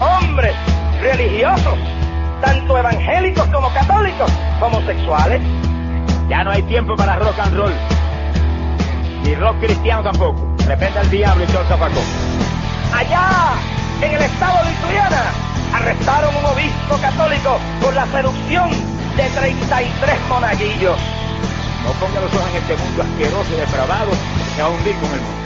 hombres religiosos, tanto evangélicos como católicos, homosexuales. Ya no hay tiempo para rock and roll. Ni rock cristiano tampoco. Repente al diablo y todo el. Allá, en el estado de Ituriana, arrestaron un obispo católico por la seducción de 33 monaguillos. No ponga los ojos en este mundo asqueroso y depravado que va a hundir con el mundo.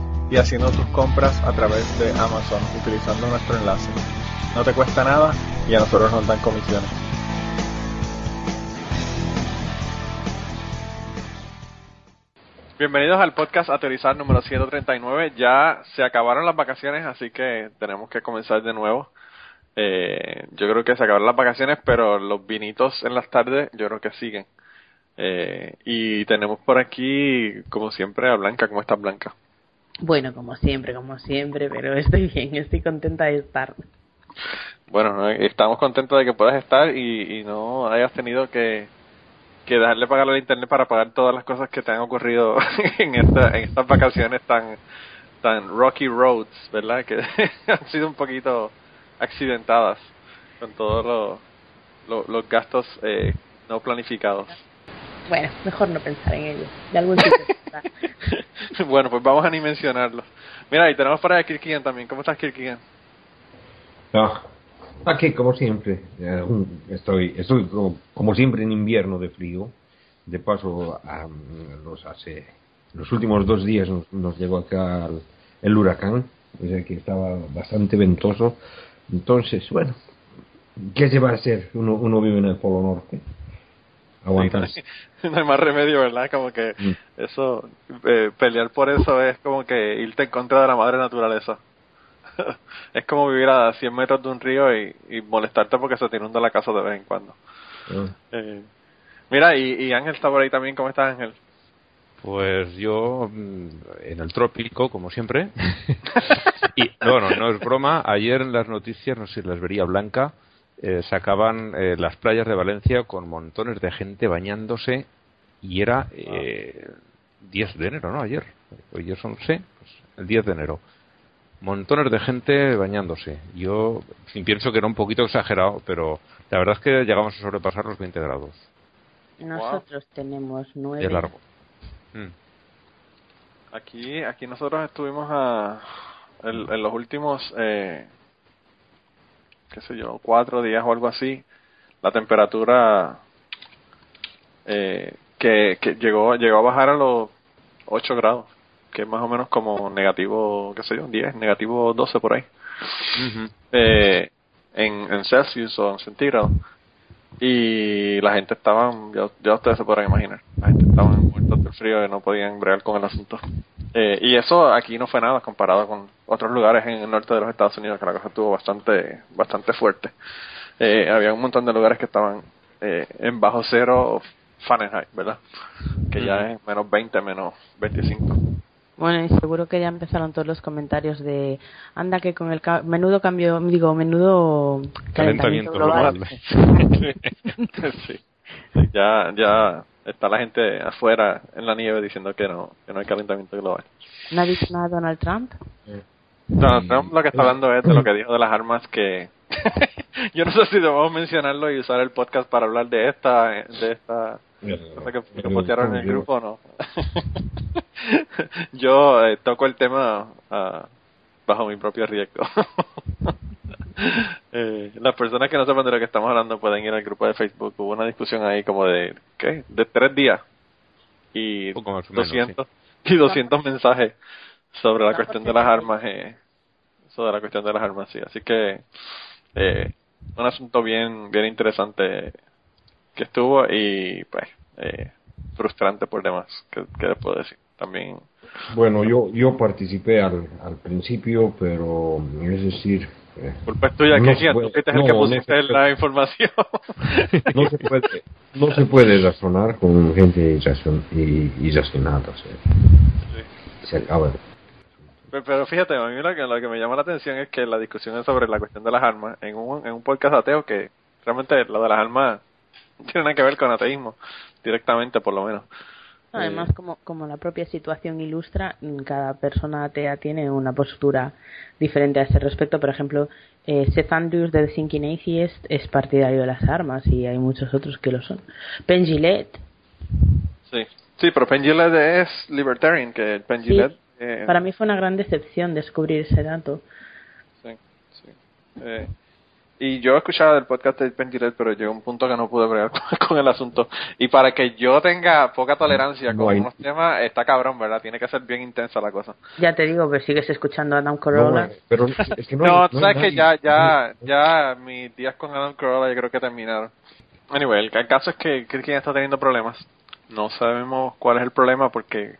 y haciendo tus compras a través de Amazon utilizando nuestro enlace. No te cuesta nada y a nosotros nos dan comisiones. Bienvenidos al podcast Ateorizar número 139. Ya se acabaron las vacaciones, así que tenemos que comenzar de nuevo. Eh, yo creo que se acabaron las vacaciones, pero los vinitos en las tardes yo creo que siguen. Eh, y tenemos por aquí, como siempre, a Blanca. ¿Cómo estás, Blanca? Bueno, como siempre, como siempre, pero estoy bien, estoy contenta de estar. Bueno, estamos contentos de que puedas estar y, no hayas tenido que, que dejarle pagar el internet para pagar todas las cosas que te han ocurrido en, esta, en estas vacaciones tan, tan rocky roads, ¿verdad? Que han sido un poquito accidentadas con todos los, los gastos eh, no planificados. Bueno, mejor no pensar en ello. De algún tipo bueno, pues vamos a ni mencionarlo. Mira, y tenemos para Kirkigan también. ¿Cómo estás, Kirkigan? Ah, aquí, como siempre. Estoy, estoy como, como, siempre en invierno de frío. De paso, um, los hace los últimos dos días nos, nos llegó acá el, el huracán, o sea que estaba bastante ventoso. Entonces, bueno, ¿qué se va a hacer? Uno, uno vive en el Polo Norte. Aguantar. Sí, no hay más remedio, ¿verdad? Como que mm. eso, eh, pelear por eso es como que irte en contra de la madre naturaleza. es como vivir a 100 metros de un río y, y molestarte porque se te inunda la casa de vez en cuando. Mm. Eh, mira, y, y Ángel está por ahí también. ¿Cómo estás, Ángel? Pues yo en el trópico, como siempre. y bueno, no es broma. Ayer en las noticias, no sé si las vería Blanca, eh, sacaban eh, las playas de Valencia con montones de gente bañándose y era eh, 10 de enero, ¿no? Ayer. Hoy son, sé, pues, el 10 de enero. Montones de gente bañándose. Yo pienso que era un poquito exagerado, pero la verdad es que llegamos a sobrepasar los 20 grados. Nosotros wow. tenemos 9. De largo. Mm. Aquí, aquí nosotros estuvimos a, en, en los últimos, eh, qué sé yo, cuatro días o algo así, la temperatura eh, que, que llegó, llegó a bajar a los 8 grados, que es más o menos como negativo, qué sé yo, 10, negativo 12 por ahí, uh -huh. eh, en, en Celsius o en centígrados. Y la gente estaba, ya, ya ustedes se podrán imaginar, la gente estaba muertos del frío y no podían bregar con el asunto. Eh, y eso aquí no fue nada comparado con otros lugares en el norte de los Estados Unidos, que la cosa estuvo bastante, bastante fuerte. Eh, había un montón de lugares que estaban eh, en bajo cero Fahrenheit, ¿verdad? Que ya es menos 20, menos 25. Bueno, y seguro que ya empezaron todos los comentarios de anda que con el ca menudo cambio, digo, menudo calentamiento, calentamiento global. global. sí. Ya, ya está la gente afuera en la nieve diciendo que no, que no hay calentamiento global. ¿No ha dicho nada Donald Trump? Donald Trump lo que está hablando es de lo que dijo de las armas que yo no sé si debemos mencionarlo y usar el podcast para hablar de esta de esta cosa que, que postearon en el grupo o no yo eh, toco el tema uh, bajo mi propio riesgo Eh, las personas que no sepan de lo que estamos hablando pueden ir al grupo de Facebook. Hubo una discusión ahí como de, ¿qué? De tres días. Y menos, 200, y 200 mensajes sobre la cuestión de las armas. Eh, sobre la cuestión de las armas, sí. Así que, eh, un asunto bien, bien interesante que estuvo y, pues, eh, frustrante por demás. ¿Qué, qué les puedo decir? También Bueno, yo, yo participé al, al principio, pero es decir, eh, culpa es tuya, No que tú fuiste el no, que en pusiste efecto. la información. no se puede, no se puede razonar con gente irracion- i- irracional. o sea, se acaba. Pero, pero fíjate, a mí lo que, lo que me llama la atención es que la discusión es sobre la cuestión de las armas en un, en un podcast ateo que realmente lo de las armas tiene nada que ver con ateísmo, directamente por lo menos. Además, Eh, como, como la propia situación ilustra, mm, cada persona atea tiene una postura diferente a ese respecto. Por ejemplo, eh, Seth Andrews de The Thinking Atheist es partidario de las armas y hay muchos otros que lo son. Gillette, sí. sí, pero Penn es libertarian, que Penn sí, eh, para mí fue una gran decepción descubrir ese dato. Sí, sí. Eh, y yo escuchaba del podcast de Penn Jillette, pero llegó un punto que no pude bregar con, con el asunto. Y para que yo tenga poca tolerancia No con unos temas, está cabrón, ¿verdad? Tiene que ser bien intensa la cosa. Ya te digo, pero sigues escuchando a Adam No, Corolla. eh, pero es que no, No, no sabes que ya, ya, ya mis días con Adam Carolla yo creo que terminaron. Anyway, el, el caso es que Kirkian está teniendo problemas. No sabemos cuál es el problema porque,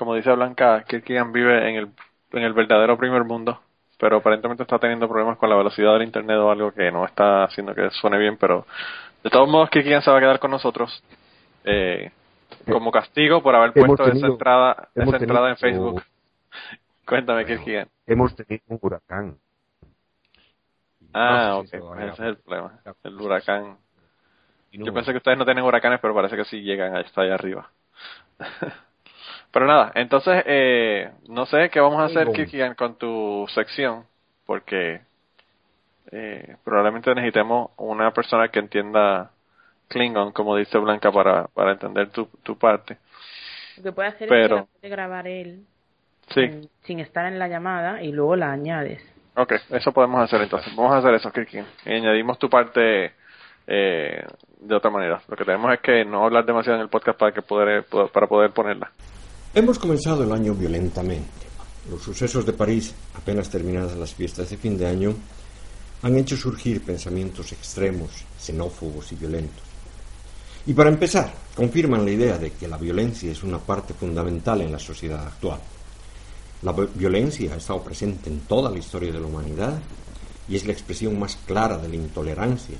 como dice Blanca, Kirkian vive en el, en el verdadero primer mundo. Pero aparentemente está teniendo problemas con la velocidad del internet o algo que no está haciendo que suene bien. Pero de todos modos, Kirkian se va a quedar con nosotros. Eh, como castigo por haber puesto esa entrada, esa entrada en Facebook. Cuéntame, Kirkian. Hemos tenido un huracán. Ah, No ok, sé si ese es el problema. El huracán. Yo pensé que ustedes no tienen huracanes, pero parece que sí llegan hasta allá arriba. pero nada, entonces, eh, no sé qué vamos a hacer, Kirkian, con tu sección, porque eh, probablemente necesitemos una persona que entienda Klingon, como dice Blanca, para, para entender tu, tu parte. Lo que puede hacer Pero- es que grabar él Sí, en- sin estar en la llamada y luego la añades. ok, eso podemos hacer entonces. Vamos a hacer eso, Kirkian. Y añadimos tu parte eh, de otra manera. Lo que tenemos es que no hablar demasiado en el podcast para, que poder, para poder ponerla. Hemos comenzado el año violentamente. Los sucesos de París, apenas terminadas las fiestas de fin de año, han hecho surgir pensamientos extremos, xenófobos y violentos. Y para empezar, confirman la idea de que la violencia es una parte fundamental en la sociedad actual. La vi- violencia ha estado presente en toda la historia de la humanidad y es la expresión más clara de la intolerancia,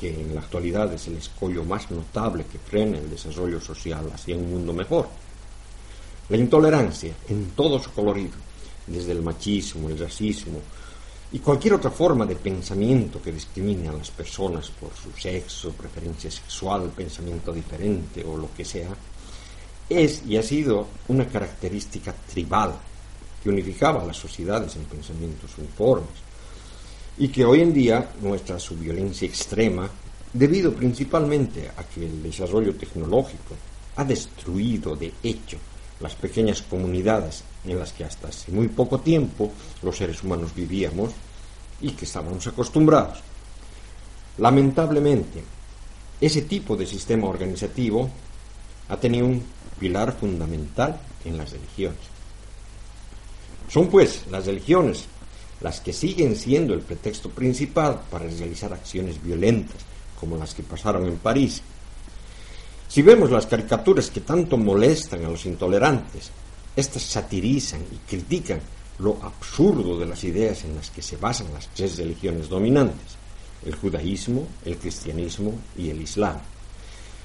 que en la actualidad es el escollo más notable que frena el desarrollo social hacia un mundo mejor. La intolerancia, en todo su colorido, desde el machismo, el racismo y cualquier otra forma de pensamiento que discrimine a las personas por su sexo, preferencia sexual, pensamiento diferente o lo que sea, es y ha sido una característica tribal que unificaba a las sociedades en pensamientos uniformes y que hoy en día muestra su violencia extrema debido principalmente a que el desarrollo tecnológico ha destruido de hecho las pequeñas comunidades en las que hasta hace muy poco tiempo los seres humanos vivíamos y que estábamos acostumbrados. Lamentablemente, ese tipo de sistema organizativo ha tenido un pilar fundamental en las religiones. Son pues las religiones las que siguen siendo el pretexto principal para realizar acciones violentas, como las que pasaron en París. Si vemos las caricaturas que tanto molestan a los intolerantes, estas satirizan y critican lo absurdo de las ideas en las que se basan las tres religiones dominantes, el judaísmo, el cristianismo y el islam.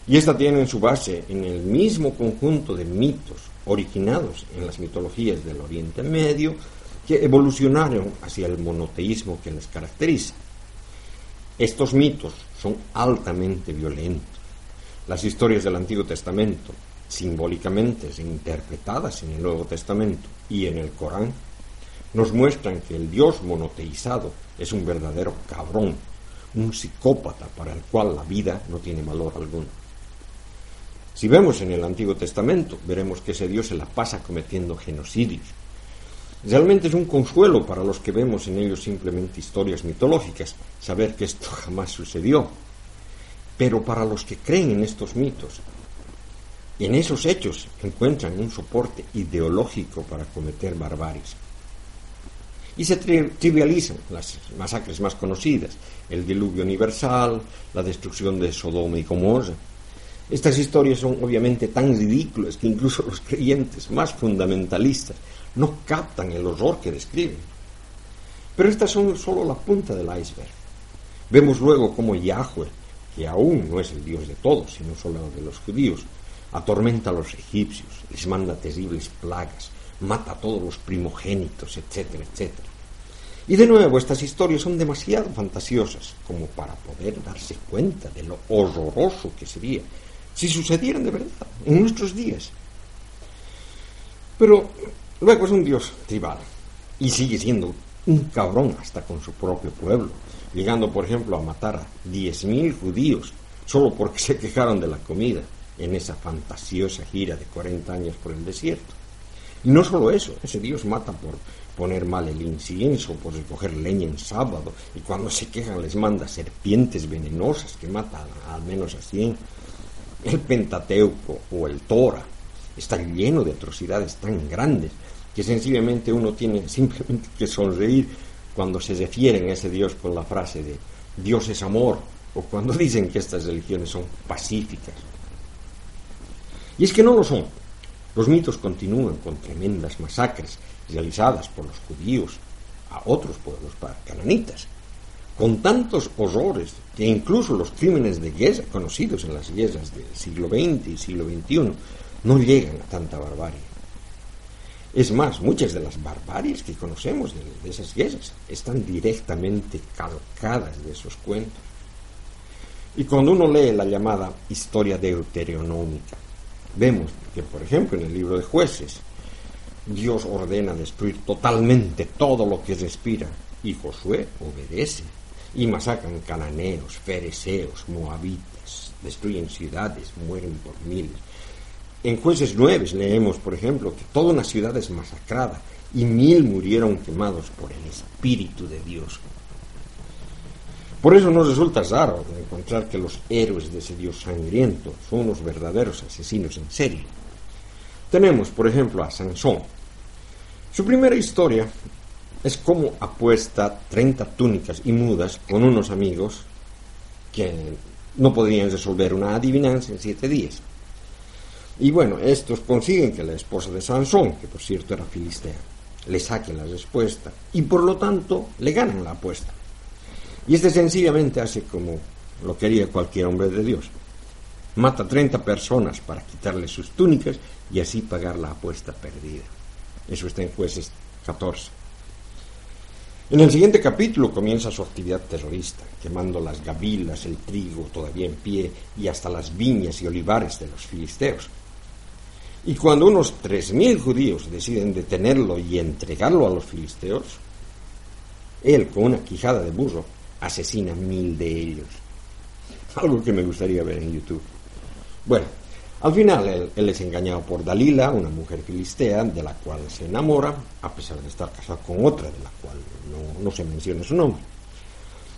Y esta tiene su base en el mismo conjunto de mitos originados en las mitologías del Oriente Medio que evolucionaron hacia el monoteísmo que les caracteriza. Estos mitos son altamente violentos. Las historias del Antiguo Testamento, simbólicamente interpretadas en el Nuevo Testamento y en el Corán, nos muestran que el Dios monoteizado es un verdadero cabrón, un psicópata para el cual la vida no tiene valor alguno. Si vemos en el Antiguo Testamento, veremos que ese Dios se la pasa cometiendo genocidios. Realmente es un consuelo para los que vemos en ellos simplemente historias mitológicas, saber que esto jamás sucedió. Pero para los que creen en estos mitos, en esos hechos encuentran un soporte ideológico para cometer barbaries. Y se trivializan las masacres más conocidas, el diluvio universal, la destrucción de Sodoma y Gomorra. Estas historias son obviamente tan ridículas que incluso los creyentes más fundamentalistas no captan el horror que describen. Pero estas son solo la punta del iceberg. Vemos luego cómo Yahweh, que aún no es el Dios de todos, sino solo de los judíos, atormenta a los egipcios, les manda terribles plagas, mata a todos los primogénitos, etcétera, etcétera. Y de nuevo, estas historias son demasiado fantasiosas como para poder darse cuenta de lo horroroso que sería si sucedieran de verdad en nuestros días. Pero luego es un dios tribal y sigue siendo un cabrón hasta con su propio pueblo, llegando por ejemplo a matar a 10.000 judíos solo porque se quejaron de la comida en esa fantasiosa gira de 40 años por el desierto. Y no solo eso, ese Dios mata por poner mal el incienso, por recoger leña en sábado, y cuando se quejan les manda serpientes venenosas que matan al menos a 100. El Pentateuco o el Torah está lleno de atrocidades tan grandes que sencillamente uno tiene simplemente que sonreír cuando se refieren a ese Dios con la frase de Dios es amor, o cuando dicen que estas religiones son pacíficas. Y es que no lo son. Los mitos continúan con tremendas masacres realizadas por los judíos a otros pueblos cananitas, con tantos horrores que incluso los crímenes de guerra conocidos en las guerras del siglo XX y siglo XXI no llegan a tanta barbarie. Es más, muchas de las barbaries que conocemos de, esas guerras están directamente calcadas de esos cuentos. Y cuando uno lee la llamada historia deuteronómica, Vemos que, por ejemplo, en el libro de jueces, Dios ordena destruir totalmente todo lo que respira y Josué obedece y masacran cananeos, fereceos, moabitas, destruyen ciudades, mueren por miles. En jueces 9 leemos, por ejemplo, que toda una ciudad es masacrada y mil murieron quemados por el Espíritu de Dios. Por eso nos resulta raro encontrar que los héroes de ese dios sangriento son unos verdaderos asesinos en serie. Tenemos, por ejemplo, a Sansón. Su primera historia es cómo apuesta 30 túnicas y mudas con unos amigos que no podrían resolver una adivinanza en siete días. Y bueno, estos consiguen que la esposa de Sansón, que por cierto era filistea, le saque la respuesta y por lo tanto le ganan la apuesta. Y este sencillamente hace como lo quería cualquier hombre de Dios. Mata 30 personas para quitarle sus túnicas y así pagar la apuesta perdida. Eso está en jueces 14. En el siguiente capítulo comienza su actividad terrorista, quemando las gavilas, el trigo todavía en pie y hasta las viñas y olivares de los filisteos. Y cuando unos 3.000 judíos deciden detenerlo y entregarlo a los filisteos, él con una quijada de burro asesina mil de ellos. Algo que me gustaría ver en YouTube. Bueno, al final él, es engañado por Dalila, una mujer filistea, de la cual se enamora, a pesar de estar casado con otra, de la cual no, no se menciona su nombre.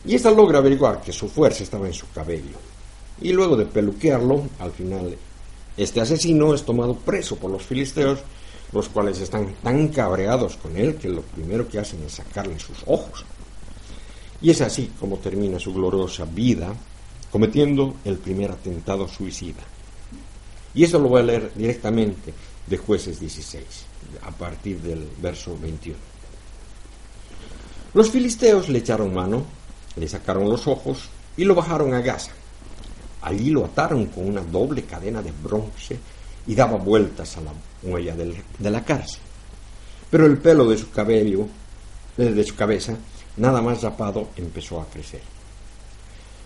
Y esta logra averiguar que su fuerza estaba en su cabello. Y luego de peluquearlo, al final este asesino es tomado preso por los filisteos, los cuales están tan cabreados con él que lo primero que hacen es sacarle sus ojos. Y es así como termina su gloriosa vida, cometiendo el primer atentado suicida. Y eso lo voy a leer directamente de jueces 16, a partir del verso 21. Los filisteos le echaron mano, le sacaron los ojos y lo bajaron a Gaza. Allí lo ataron con una doble cadena de bronce y daba vueltas a la huella de la cárcel. Pero el pelo de su cabello, de su cabeza, nada más rapado, empezó a crecer.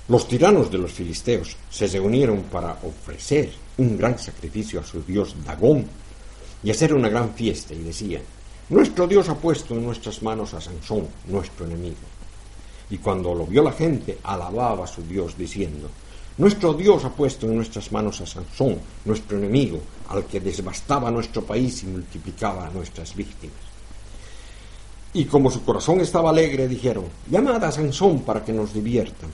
Los tiranos de los filisteos se reunieron para ofrecer un gran sacrificio a su dios Dagón y hacer una gran fiesta y decían, nuestro dios ha puesto en nuestras manos a Sansón, nuestro enemigo. Y cuando lo vio la gente, alababa a su dios diciendo, nuestro Dios ha puesto en nuestras manos a Sansón, nuestro enemigo, al que desbastaba nuestro país y multiplicaba nuestras víctimas. Y como su corazón estaba alegre, dijeron, llamad a Sansón para que nos diviertan.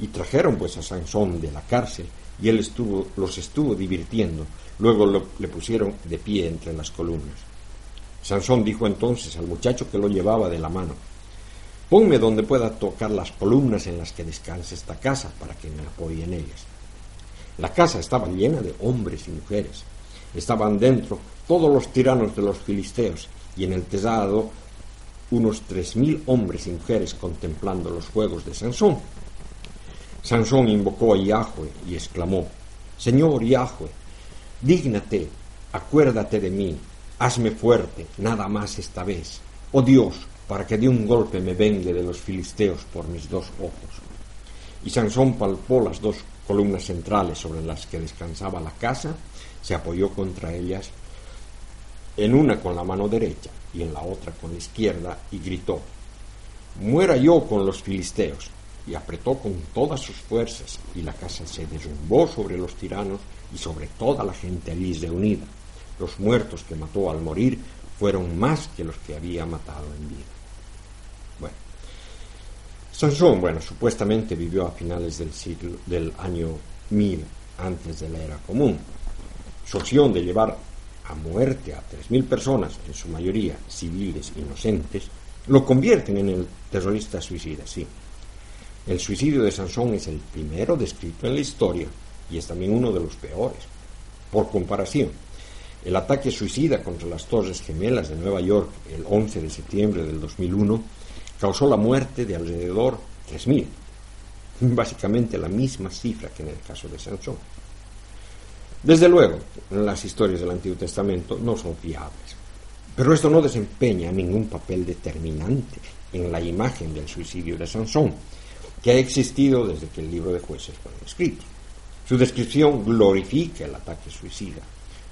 Y trajeron pues a Sansón de la cárcel, y él los estuvo divirtiendo. Luego le pusieron de pie entre las columnas. Sansón dijo entonces al muchacho que lo llevaba de la mano, ponme donde pueda tocar las columnas en las que descansa esta casa para que me apoye en ellas. La casa estaba llena de hombres y mujeres. Estaban dentro todos los tiranos de los filisteos y en el tejado unos tres mil hombres y mujeres contemplando los juegos de Sansón. Sansón invocó a Yahweh y exclamó, Señor Yahweh, dígnate, acuérdate de mí, hazme fuerte, nada más esta vez. Oh Dios, para que de un golpe me vengue de los filisteos por mis dos ojos. Y Sansón palpó las dos columnas centrales sobre las que descansaba la casa, se apoyó contra ellas, en una con la mano derecha y en la otra con la izquierda, y gritó, Muera yo con los filisteos. Y apretó con todas sus fuerzas, y la casa se derrumbó sobre los tiranos y sobre toda la gente allí reunida. Los muertos que mató al morir fueron más que los que había matado en vida. Bueno, Sansón, bueno, supuestamente vivió a finales del siglo del año 1000 antes de la era común. Su opción de llevar a muerte a 3.000 personas, en su mayoría civiles inocentes, lo convierten en el terrorista suicida, sí. El suicidio de Sansón es el primero descrito en la historia y es también uno de los peores. Por comparación, el ataque suicida contra las Torres Gemelas de Nueva York el 11 de septiembre del 2001 causó la muerte de alrededor 3.000, básicamente la misma cifra que en el caso de Sansón. Desde luego, las historias del Antiguo Testamento no son fiables, pero esto no desempeña ningún papel determinante en la imagen del suicidio de Sansón, que ha existido desde que el libro de jueces fue escrito. Su descripción glorifica el ataque suicida,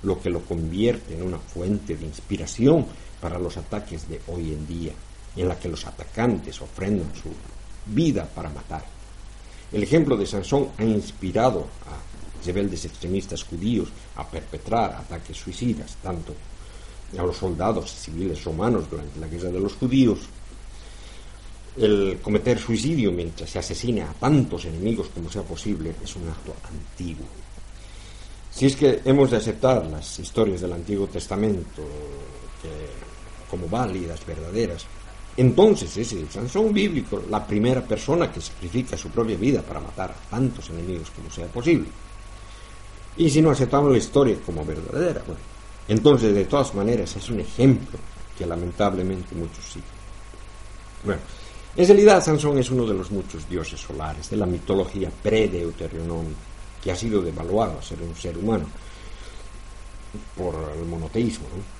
lo que lo convierte en una fuente de inspiración para los ataques de hoy en día, en la que los atacantes ofrendan su vida para matar. El ejemplo de Sansón ha inspirado a rebeldes extremistas judíos a perpetrar ataques suicidas, tanto a los soldados civiles romanos durante la guerra de los judíos. El cometer suicidio mientras se asesina a tantos enemigos como sea posible es un acto antiguo. Si es que hemos de aceptar las historias del Antiguo Testamento que- como válidas, verdaderas, entonces es el Sansón bíblico la primera persona que sacrifica su propia vida para matar a tantos enemigos como sea posible. Y si no aceptamos la historia como verdadera, bueno, entonces de todas maneras es un ejemplo que lamentablemente muchos siguen. Bueno, en realidad Sansón es uno de los muchos dioses solares de la mitología pre-deuteronómica, que ha sido devaluado a ser un ser humano por el monoteísmo. ¿no?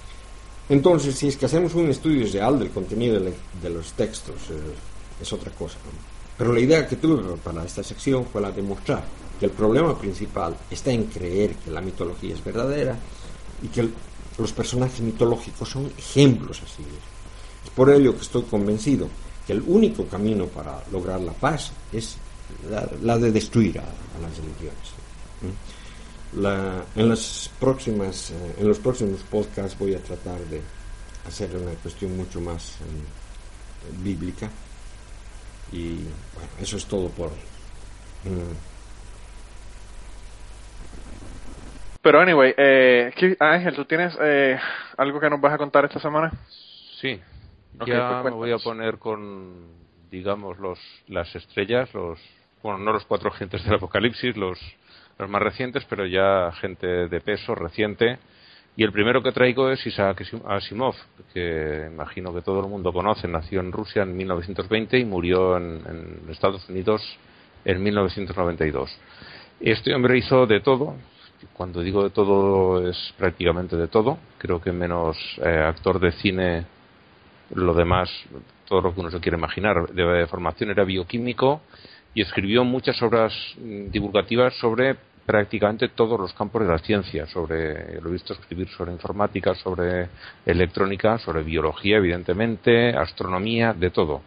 Entonces, si es que hacemos un estudio real del contenido de, los textos, eh, es otra cosa. ¿no? Pero la idea que tuve para esta sección fue la de mostrar que el problema principal está en creer que la mitología es verdadera y que el- los personajes mitológicos son ejemplos así. Es por ello que estoy convencido que el único camino para lograr la paz es la, la de destruir a, a las religiones. ¿Mm? La- en, las próximas, eh, en los próximos podcasts voy a tratar de hacer una cuestión mucho más eh, bíblica. Y bueno, eso es todo por. Mm. Pero anyway, eh, ¿qué- Ángel, ¿tú tienes eh, algo que nos vas a contar esta semana? Sí, ya pues me voy a poner con, digamos, los, las estrellas, los, bueno, no los cuatro gentes del apocalipsis, los, los más recientes, pero ya gente de peso reciente. Y el primero que traigo es Isaac Asimov, que imagino que todo el mundo conoce. Nació en Rusia en 1920 y murió en, en Estados Unidos en 1992. Este hombre hizo de todo. Cuando digo de todo, es prácticamente de todo. Creo que menos eh, actor de cine lo demás, todo lo que uno se quiere imaginar. De formación era bioquímico y escribió muchas obras mm, divulgativas sobre prácticamente todos los campos de la ciencia. Sobre, lo he visto escribir sobre informática, sobre electrónica, sobre biología, evidentemente, astronomía, de todo.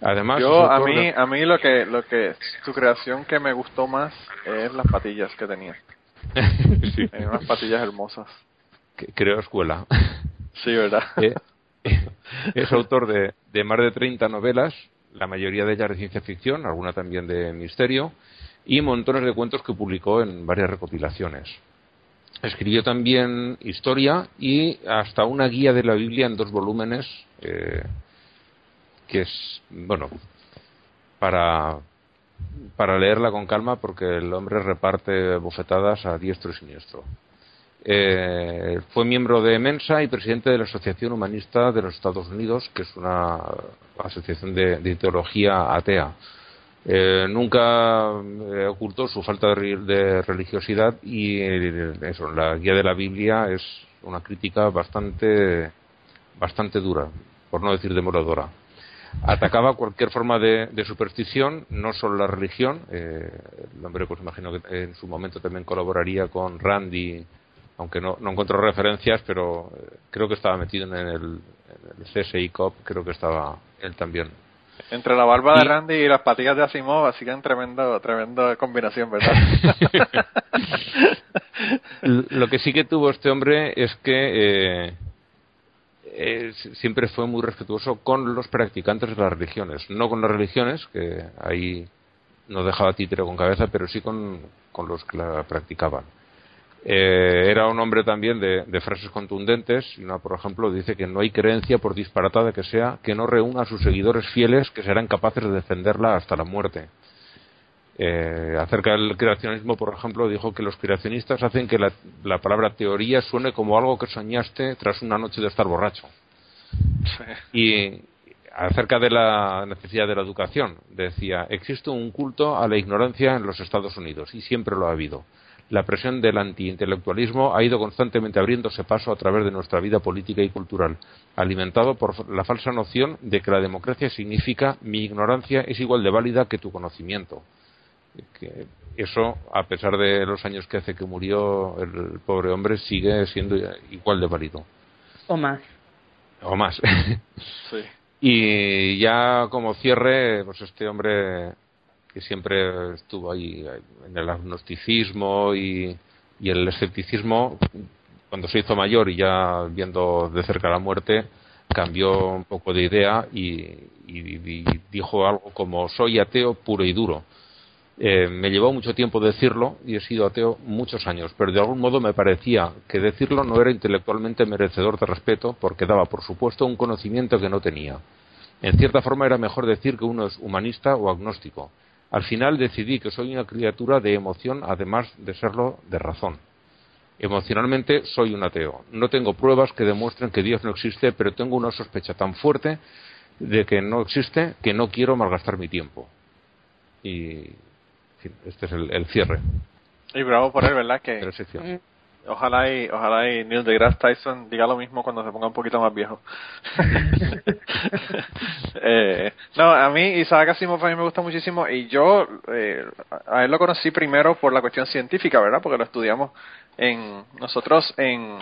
Además, Yo, a mí, a mí lo que, lo que, su creación que me gustó más es las patillas que tenía. Sí, Tenía unas patillas hermosas. creo escuela. Sí, ¿verdad? Eh, es autor de, de más de 30 novelas, la mayoría de ellas de ciencia ficción, alguna también de misterio, y montones de cuentos que publicó en varias recopilaciones. Escribió también historia y hasta una guía de la Biblia en dos volúmenes, eh, que es, bueno, para, para leerla con calma porque el hombre reparte bofetadas a diestro y siniestro. Eh, fue miembro de Mensa y presidente de la Asociación Humanista de los Estados Unidos, que es una asociación de, de ideología atea. Eh, nunca eh, ocultó su falta de, religiosidad y eso, la guía de la Biblia es una crítica bastante, bastante dura, por no decir demoradora. Atacaba cualquier forma de, de superstición, no solo la religión. el hombre, pues imagino que en su momento también colaboraría con Randy, aunque no, no encontró referencias, pero eh, creo que estaba metido en el, en el CSI COP, creo que estaba él también. Entre la barba de Randy y las patillas de Asimov, así que en tremendo, tremenda combinación, ¿verdad? Lo que sí que tuvo este hombre es que eh, eh, siempre fue muy respetuoso con los practicantes de las religiones. No con las religiones, que ahí no dejaba títere con cabeza, pero sí con, con los que la practicaban. Eh, era un hombre también de, de frases contundentes. y Una, por ejemplo, dice que no hay creencia, por disparatada que sea, que no reúna a sus seguidores fieles que serán capaces de defenderla hasta la muerte. Eh, acerca del creacionismo, por ejemplo, dijo que los creacionistas hacen que la, la palabra teoría suene como algo que soñaste tras una noche de estar borracho. Y acerca de la necesidad de la educación, decía, existe un culto a la ignorancia en los Estados Unidos y siempre lo ha habido. La presión del antiintelectualismo ha ido constantemente abriéndose paso a través de nuestra vida política y cultural, alimentado por la falsa noción de que la democracia significa mi ignorancia es igual de válida que tu conocimiento. Que eso, a pesar de los años que hace que murió el pobre hombre, sigue siendo igual de válido. O más. O más. Sí. Y ya como cierre, pues este hombre que siempre estuvo ahí en el agnosticismo y, el escepticismo, cuando se hizo mayor y ya viendo de cerca la muerte, cambió un poco de idea y dijo algo como soy ateo puro y duro. Eh, me llevó mucho tiempo decirlo y he sido ateo muchos años, pero de algún modo me parecía que decirlo no era intelectualmente merecedor de respeto porque daba por supuesto un conocimiento que no tenía. En cierta forma era mejor decir que uno es humanista o agnóstico. Al final decidí que soy una criatura de emoción además de serlo de razón. Emocionalmente soy un ateo. No tengo pruebas que demuestren que Dios no existe, pero tengo una sospecha tan fuerte de que no existe que no quiero malgastar mi tiempo. Y en fin, este es el, el cierre Y bravo por él, ¿verdad? Que. Ojalá y, ojalá y Neil deGrasse Tyson diga lo mismo cuando se ponga un poquito más viejo. eh, no, a mí Isaac Asimov a mí me gusta muchísimo y yo eh, a él lo conocí primero por la cuestión científica, ¿verdad? Porque lo estudiamos en nosotros en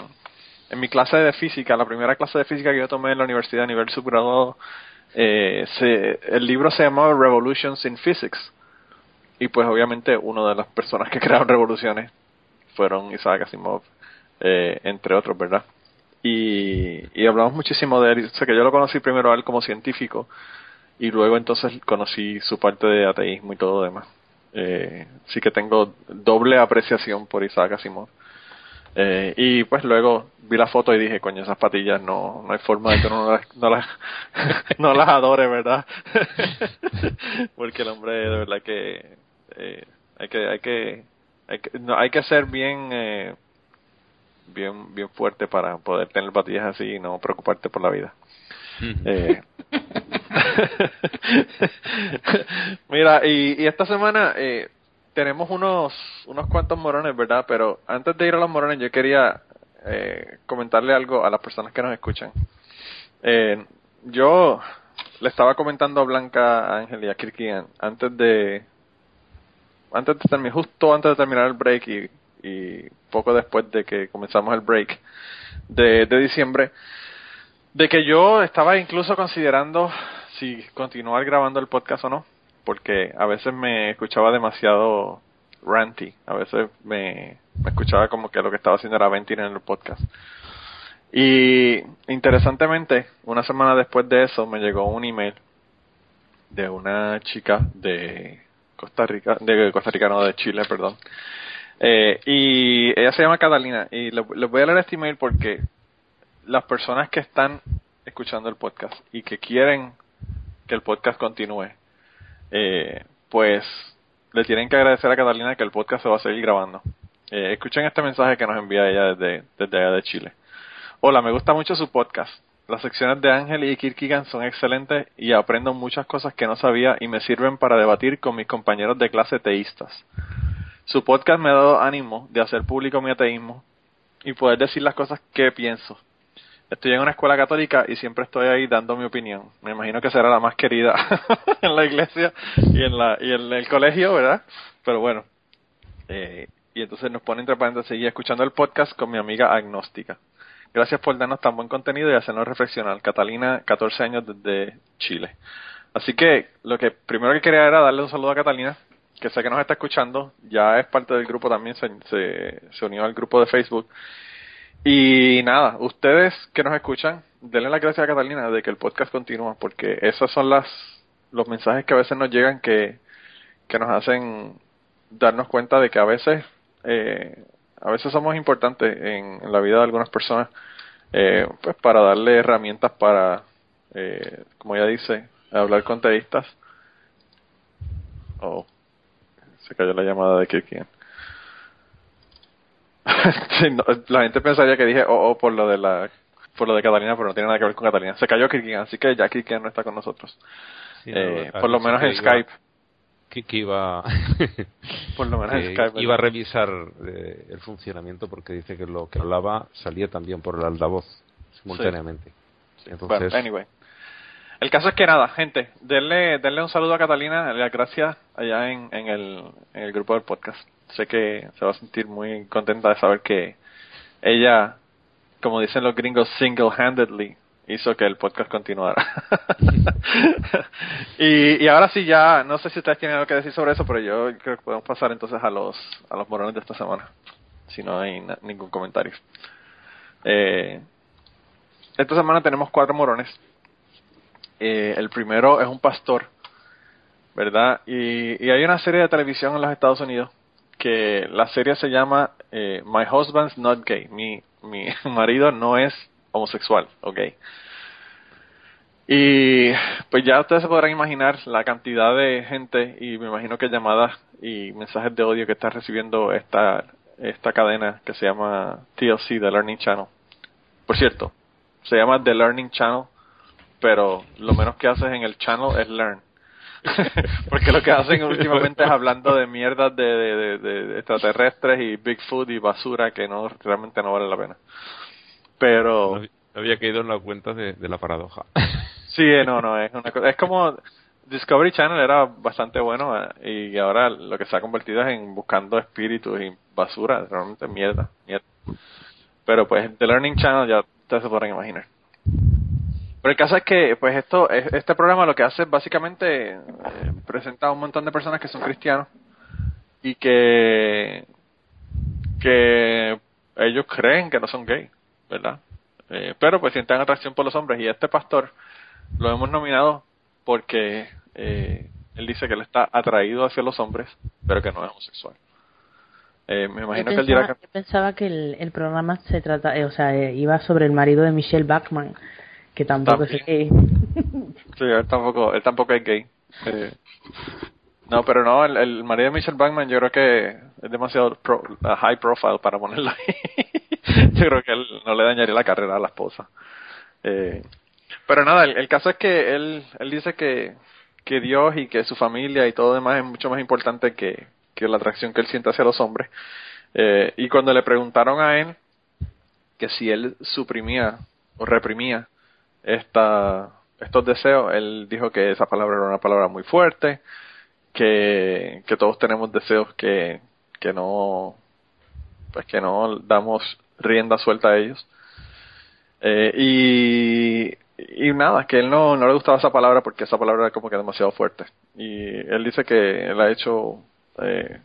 en mi clase de física, la primera clase de física que yo tomé en la universidad a nivel subgraduado, eh, se, el libro se llamaba Revolutions in Physics. Y pues obviamente una de las personas que crearon revoluciones fueron Isaac Asimov, eh, entre otros, ¿verdad? Y, y hablamos muchísimo de él. O sea que yo lo conocí primero a él como científico y luego entonces conocí su parte de ateísmo y todo lo demás. Eh, que tengo doble apreciación por Isaac Asimov. Eh, y pues luego vi la foto y dije, coño, esas patillas no, no hay forma de que uno no las, no las, no las adore, ¿verdad? Porque el hombre de verdad que eh, hay que hay que hay que, no, hay que ser bien eh, bien bien fuerte para poder tener patillas así y no preocuparte por la vida. Eh, Mira, y, y esta semana eh, tenemos unos unos cuantos morones, ¿verdad? Pero antes de ir a los morones, yo quería eh, comentarle algo a las personas que nos escuchan. Eh, yo le estaba comentando a Blanca, a Ángel y a Kirkian antes de antes de terminar, justo antes de terminar el break y, y poco después de que comenzamos el break de, de diciembre, de que yo estaba incluso considerando si continuar grabando el podcast o no, porque a veces me escuchaba demasiado ranty, a veces me, escuchaba como que lo que estaba haciendo era venting en el podcast. Y interesantemente, una semana después de eso me llegó un email de una chica de Costa Rica, de Costa Rica, no, de Chile, perdón. Eh, y ella se llama Catalina. Y les voy a leer este email porque las personas que están escuchando el podcast y que quieren que el podcast continúe, eh, pues le tienen que agradecer a Catalina que el podcast se va a seguir grabando. Eh, escuchen este mensaje que nos envía ella desde, desde allá de Chile. Hola, me gusta mucho su podcast. Las secciones de Ángel y Kirkigan son excelentes y aprendo muchas cosas que no sabía y me sirven para debatir con mis compañeros de clase teístas. Su podcast me ha dado ánimo de hacer público mi ateísmo y poder decir las cosas que pienso. Estoy en una escuela católica y siempre estoy ahí dando mi opinión. Me imagino que será la más querida en la iglesia y en, la, y en el colegio, ¿verdad? Pero bueno. Eh, y entonces nos pone entre paréntesis seguir escuchando el podcast con mi amiga agnóstica. Gracias por darnos tan buen contenido y hacernos reflexionar. Catalina, 14 años desde Chile. Así que lo que primero que quería era darle un saludo a Catalina, que sé que nos está escuchando, ya es parte del grupo también, se, se, unió al grupo de Facebook. Y nada, ustedes que nos escuchan, denle la gracias a Catalina de que el podcast continúa, porque esos son las los mensajes que a veces nos llegan que, que nos hacen darnos cuenta de que a veces eh, a veces somos importantes en, la vida de algunas personas eh, pues para darle herramientas para eh, como ya dice hablar con teístas. Oh se cayó la llamada de Kirkian. La gente pensaría que dije oh, oh por lo de la por lo de Catalina pero no tiene nada que ver con Catalina. Se cayó Kirkian así que ya Kirkian no está con nosotros. Eh, por lo menos en Skype que, iba por lo menos iba a revisar eh, el funcionamiento porque dice que lo que hablaba salía también por el altavoz simultáneamente. Entonces, anyway. El caso es que nada, gente, denle, denle un saludo a Catalina, las gracias allá en, en, el, en el grupo del podcast. Sé que se va a sentir muy contenta de saber que ella, como dicen los gringos, single-handedly hizo que el podcast continuara. y, y ahora sí ya, no sé si ustedes tienen algo que decir sobre eso, pero yo creo que podemos pasar entonces a los, a los morones de esta semana, si no hay ningún comentario. Eh, esta semana tenemos cuatro morones. Eh, el primero es un pastor, ¿verdad? Y, y hay una serie de televisión en los Estados Unidos que la serie se llama eh, My Husband's Not Gay. Mi, mi marido no es homosexual, ok. Y pues ya ustedes se podrán imaginar la cantidad de gente y me imagino que llamadas y mensajes de odio que está recibiendo esta, esta cadena que se llama TLC, The Learning Channel. Por cierto, se llama The Learning Channel, pero lo menos que haces en el channel es learn. Porque lo que hacen últimamente es hablando de mierdas de, de, de, extraterrestres y Bigfoot y basura que no realmente no vale la pena. Pero... había caído en la cuenta de, la paradoja. sí, no, no, es una cosa... Es como... Discovery Channel era bastante bueno eh, y ahora lo que se ha convertido es en buscando espíritus y basura, realmente mierda, mierda. Pero pues The Learning Channel ya ustedes se podrán imaginar. Pero el caso es que, pues esto, este programa lo que hace es básicamente eh, presenta a un montón de personas que son cristianos y que, que ellos creen que no son gay. ¿Verdad? Eh, pero pues sienten atracción por los hombres y este pastor lo hemos nominado porque eh, él dice que él está atraído hacia los hombres, pero que no es homosexual. Eh, me imagino que él dirá que... Yo pensaba que el, programa se trata, o sea, iba sobre el marido de Michelle Bachman, que tampoco es gay. sí, él tampoco, él tampoco es gay. no, pero no, el, marido de Michelle Bachman yo creo que es demasiado high profile para ponerlo ahí. yo creo que él no le dañaría la carrera a la esposa. Eh, pero nada, el, caso es que él, él dice que, que Dios y que su familia y todo demás es mucho más importante que, que la atracción que él siente hacia los hombres. Eh, y cuando le preguntaron a él que si él suprimía o reprimía esta, estos deseos, él dijo que esa palabra era una palabra muy fuerte, que, que todos tenemos deseos que, que no pues que no damos rienda suelta a ellos. Eh, y, y nada, que él no, no le gustaba esa palabra porque esa palabra era como que demasiado fuerte. Y él dice que él ha hecho eh,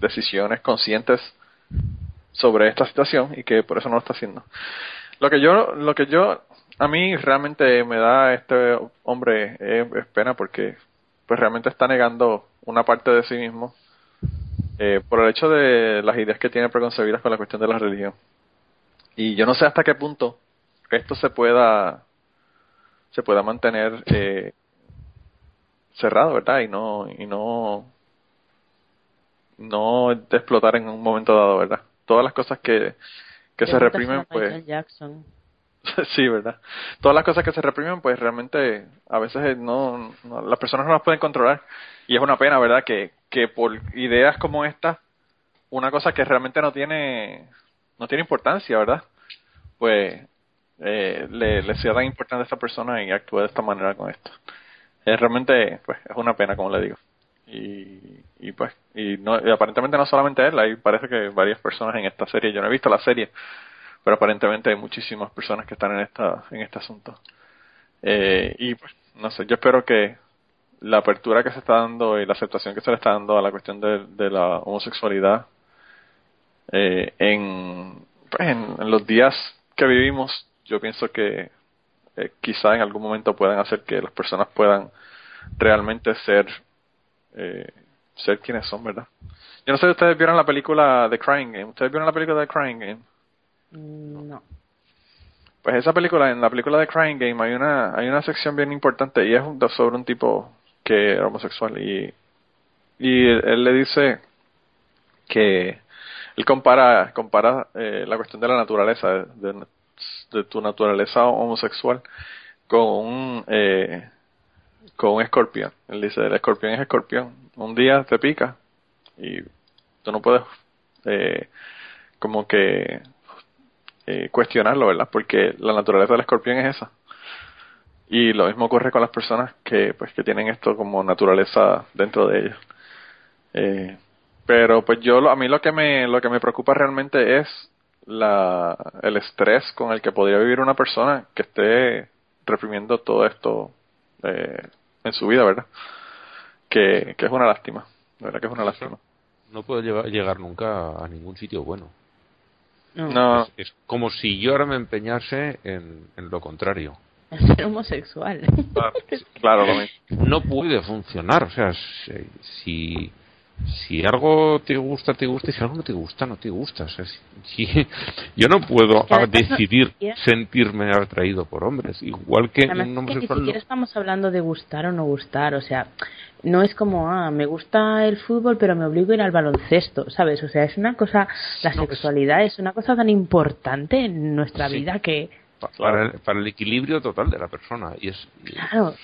decisiones conscientes sobre esta situación y que por eso no lo está haciendo. Lo que yo, lo que yo, a mí realmente me da este hombre es, es pena porque pues realmente está negando una parte de sí mismo eh, por el hecho de las ideas que tiene preconcebidas con la cuestión de la religión. Y yo no sé hasta qué punto esto se pueda se pueda mantener eh, cerrado, ¿verdad? Y no y no no explotar en un momento dado, ¿verdad? Todas las cosas que que se reprimen, pues Jackson. sí, ¿verdad? Todas las cosas que se reprimen, pues realmente a veces no, no, las personas no las pueden controlar. Y es una pena, ¿verdad? Que, que por ideas como esta, una cosa que realmente no tiene, no tiene importancia, ¿verdad? Pues eh, le, le sea tan importante a esta persona y actúe de esta manera con esto. Es realmente, pues, es una pena, como le digo. Y, y pues, y, no, y aparentemente no solamente él, hay parece que varias personas en esta serie, yo no he visto la serie, pero aparentemente hay muchísimas personas que están en esta en este asunto. Eh, y pues no sé yo espero que la apertura que se está dando y la aceptación que se le está dando a la cuestión de, la homosexualidad eh, en, pues, en, en los días que vivimos yo pienso que eh, quizá en algún momento puedan hacer que las personas puedan realmente ser eh, ser quienes son verdad yo no sé si ustedes vieron la película The Crying Game. Ustedes vieron la película The Crying Game No. Pues esa película, en la película de Crying Game hay una, hay una sección bien importante y es sobre un tipo que era homosexual y, y él, él le dice que él compara, compara eh, la cuestión de la naturaleza, de, de- de tu naturaleza homosexual con un, eh, con un escorpión. Él dice, el escorpión es escorpión. Un día te pica y tú no puedes eh, como que eh, cuestionarlo, ¿verdad? Porque la naturaleza del escorpión es esa. Y lo mismo ocurre con las personas que pues que tienen esto como naturaleza dentro de ellos. Eh, pero pues yo a mí lo que me lo que me preocupa realmente es la el estrés con el que podría vivir una persona que esté reprimiendo todo esto eh, en su vida, ¿verdad? Que, que es una lástima, verdad que es una lástima. No puede llevar- llegar nunca a ningún sitio bueno. No. No, Es, es como si yo ahora me empeñase en, en lo contrario. Ser homosexual. claro, lo mismo. No puede funcionar. O sea, si, si, si algo te gusta, te gusta, y si algo no te gusta, no te gusta. O sea, si- si- yo no puedo que no- decidir sentirme atraído por hombres. Igual que Además, un es que ni homosexual. no- siquiera estamos hablando de gustar o no gustar, o sea, no es como, ah, me gusta el fútbol, pero me obligo a ir al baloncesto, ¿sabes? O sea, es una cosa, la No, sexualidad es una cosa tan importante en nuestra Sí. vida que, pa- para, el, para el equilibrio total de la persona. Y es, y- claro.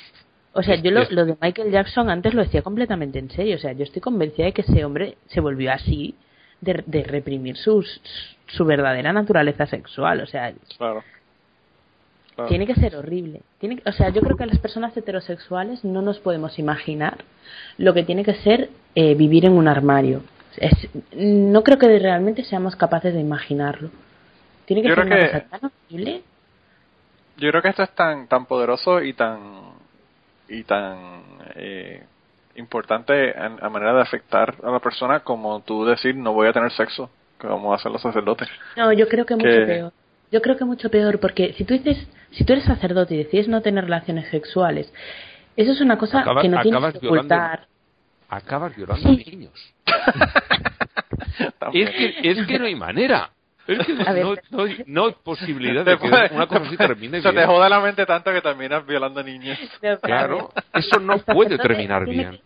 O sea, yo lo de Michael Jackson antes lo decía completamente en serio, o sea, yo estoy convencida de que ese hombre se volvió así de, de reprimir sus, su verdadera naturaleza sexual, o sea, Claro. Claro. Tiene que ser horrible. Tiene, que- o sea, yo creo que las personas heterosexuales no nos podemos imaginar lo que tiene que ser eh, vivir en un armario. Es- no creo que realmente seamos capaces de imaginarlo. Tiene que Yo ser una que- cosa tan horrible. Yo creo que esto es tan tan poderoso y tan y tan eh, importante a manera de afectar a la persona como tú decir no voy a tener sexo como hacen los sacerdotes. No, yo creo que mucho que- peor. Yo creo que mucho peor porque si tú dices, si tú eres sacerdote y decides no tener relaciones sexuales, eso es una cosa Acabas- que no tienes que violando- ocultar. acabas violando Sí. niños. Es que, es que no hay manera. Es que no, no, hay- no hay posibilidad de que una cosa así termine se te bien. jode la mente tanto que terminas violando niños. Claro, eso no El puede terminar tiene bien.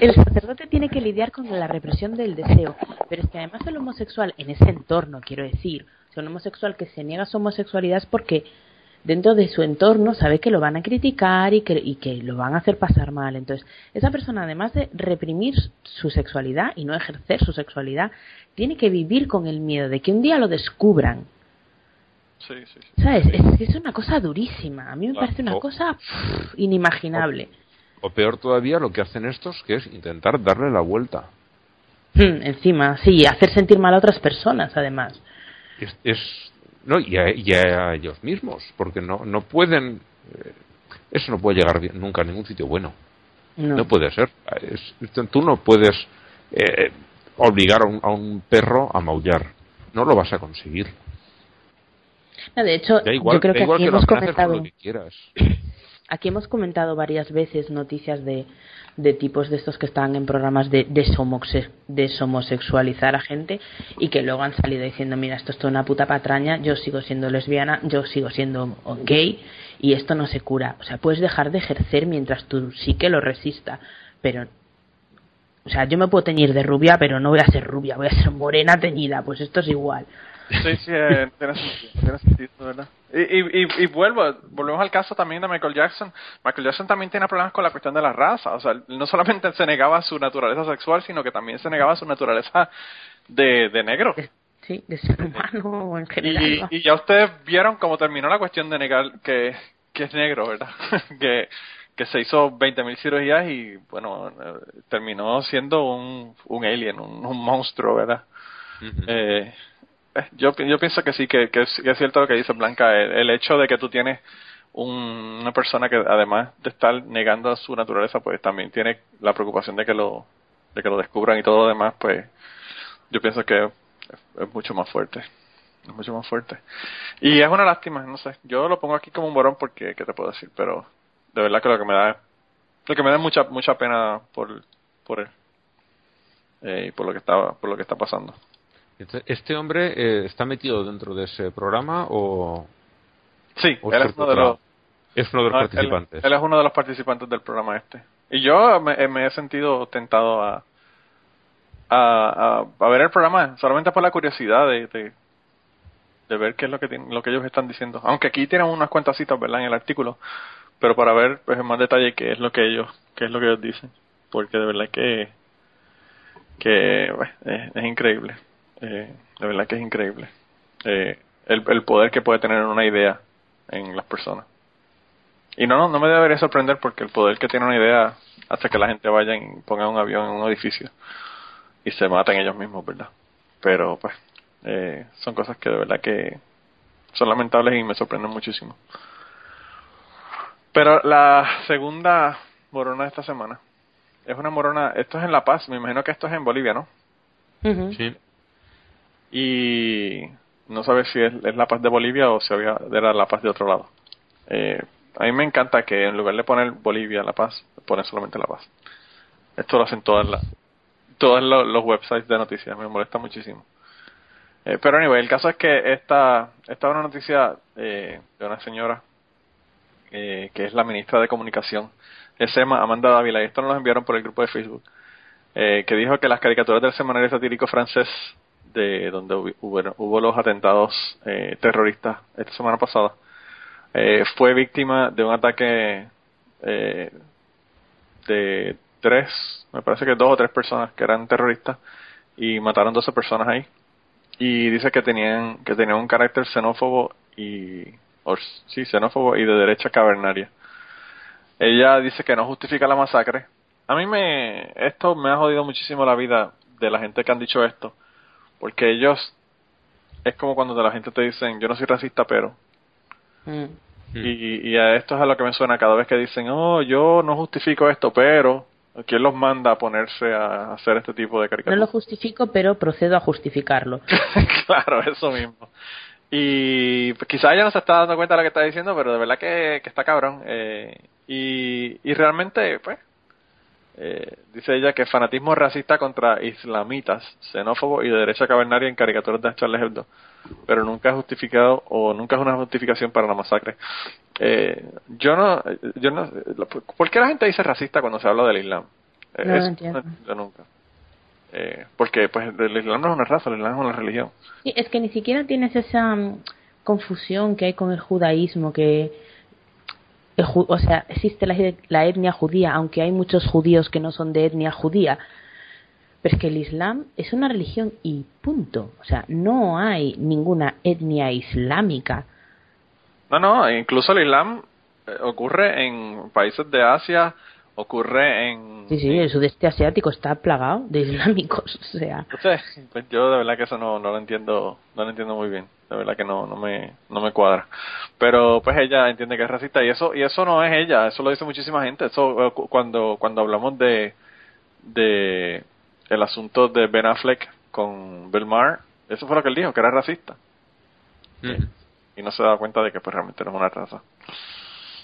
El sacerdote tiene que lidiar con la represión del deseo, pero es que además el homosexual, en ese entorno, quiero decir, o sea, un homosexual que se niega a su homosexualidad es porque dentro de su entorno sabe que lo van a criticar y que, y que lo van a hacer pasar mal. Entonces, esa persona, además de reprimir su sexualidad y no ejercer su sexualidad, tiene que vivir con el miedo de que un día lo descubran. Sí, sí, sí. ¿Sabes? Es, es una cosa durísima. A mí me Claro. parece una cosa pff, inimaginable. O peor todavía lo que hacen estos, que es intentar darle la vuelta. Hmm, Encima, sí, hacer sentir mal a otras personas, además. Es, es- no y a, y a ellos mismos, porque no no pueden eh, eso no puede llegar bien- nunca a ningún sitio bueno. No. No puede ser. Es- tú no puedes eh, obligar a un, a un perro a maullar. No lo vas a conseguir. No, de hecho, igual, yo creo que igual aquí que hemos comentado. lo que quieras. Aquí hemos comentado varias veces noticias de, de tipos de estos que están en programas de desomosexualizar a gente y que luego han salido diciendo, mira, esto es toda una puta patraña, yo sigo siendo lesbiana, yo sigo siendo gay y esto no se cura. O sea, puedes dejar de ejercer mientras tú sí que lo resista, pero... O sea, yo me puedo teñir de rubia, pero no voy a ser rubia, voy a ser morena teñida, pues esto es igual. Sí, sí, eh, tiene sentido, tiene sentido, ¿verdad? Y, y, y, y vuelvo, volvemos al caso también de Michael Jackson. Michael Jackson también tiene problemas con la cuestión de la raza. O sea, él no solamente se negaba su naturaleza sexual, sino que también se negaba su naturaleza de, de negro. Sí, de ser humano o en general. Y, y ya ustedes vieron cómo terminó la cuestión de negar que, que es negro, ¿verdad? que, que se hizo 20.000 cirugías y, bueno, terminó siendo un, un alien, un, un monstruo, ¿verdad? Eh, eh, yo, yo pienso que sí, que, es, que es cierto lo que dice Blanca, el, el hecho de que tú tienes un- una persona que además de estar negando su naturaleza, pues también tiene la preocupación de que lo, de que lo descubran y todo lo demás, pues yo pienso que es, es mucho más fuerte, es mucho más fuerte. Y es una lástima, no sé, yo lo pongo aquí como un borón porque, ¿qué te puedo decir? Pero de verdad que lo que me da, lo que me da mucha, mucha pena por, por él. Eh, y por lo que estaba, por lo que está pasando. Entonces, ¿Este hombre eh, está metido dentro de ese programa o, Sí, o él es uno de los, es uno de los no, él- participantes? Él, es uno de los participantes del programa este. Y yo me, me he sentido tentado a, a, a, a ver el programa solamente por la curiosidad de, de, de ver qué es lo que lo que ellos están diciendo. Aunque aquí tienen unas cuantas citas, ¿verdad? En el artículo, pero para ver pues en más detalle qué es lo que ellos qué es lo que ellos dicen, porque de verdad que que bueno, es, es increíble. Eh, de verdad que es increíble. Eh, el, el poder que puede tener una idea en las personas. Y no, no, no me debería sorprender porque el poder que tiene una idea hace que la gente vaya y ponga un avión en un edificio y se maten ellos mismos, ¿verdad? Pero pues eh, son cosas que de verdad que son lamentables y me sorprenden muchísimo. Pero la segunda morona de esta semana es una morona, esto es en La Paz, me imagino que esto es en Bolivia, ¿no? Ujú. Sí. Y no sabes si es, La Paz de Bolivia o si había, era La Paz de otro lado. Eh, a mí me encanta que en lugar de poner Bolivia, La Paz, ponen solamente La Paz. Esto lo hacen todas las todos lo- los websites de noticias, me molesta muchísimo. Eh, pero anyway, el caso es que esta, esta es una noticia eh, de una señora eh, que es la ministra de Comunicación, es llama Amanda Dávila, y esto nos lo enviaron por el grupo de Facebook, eh, que dijo que las caricaturas del semanario satírico francés, de donde hubo, hubo- los atentados eh, terroristas esta semana pasada, eh, fue víctima de un ataque eh, de tres, me parece que dos o tres personas que eran terroristas y mataron 12 personas ahí. Y dice que tenían que tenían un carácter xenófobo y sí, xenófobo y de derecha cavernaria. Ella dice que no justifica la masacre. A mí me esto me ha jodido muchísimo la vida de la gente que han dicho esto, porque ellos es como cuando la gente te dicen, yo no soy racista, pero Mm. y, y a esto es a lo que me suena cada vez que dicen, oh, yo no justifico esto, pero ¿quién los manda a ponerse a hacer este tipo de No caricaturas? lo justifico, pero procedo a justificarlo. claro, eso mismo. Y pues, quizá ella no se está dando cuenta de lo que está diciendo, pero de verdad que, que está cabrón. Eh, y, y realmente, pues, eh, dice ella que fanatismo racista contra islamitas, xenófobo y de derecha cavernaria en caricaturas de Charles Hebdo, pero nunca es justificado o nunca es una justificación para la masacre. Eh, yo no, yo no, ¿por qué la gente dice racista cuando se habla del Islam? Eh, No entiendo. yo nunca. Eh, porque pues el Islam no es una raza, el Islam es una religión. Sí, es que ni siquiera tienes esa mm, confusión que hay con el judaísmo, que, o sea, existe la, la etnia judía, aunque hay muchos judíos que no son de etnia judía. Pero es que el Islam es una religión y punto. O sea, no hay ninguna etnia islámica. No, no, incluso el Islam eh, ocurre en países de Asia, ocurre en... Sí, sí, el sudeste asiático está plagado de islámicos. O sea, pues yo de verdad que eso no, no lo entiendo, no lo entiendo muy bien. De verdad que no, no me, no me cuadra. Pero pues ella entiende que es racista y eso, y eso no es ella, eso lo dice muchísima gente. Eso eh, cu- cuando, cuando hablamos de, de el asunto de Ben Affleck con Bill Maher, eso fue lo que él dijo, que era racista. Ujú. y no se da cuenta de que pues realmente no es una raza.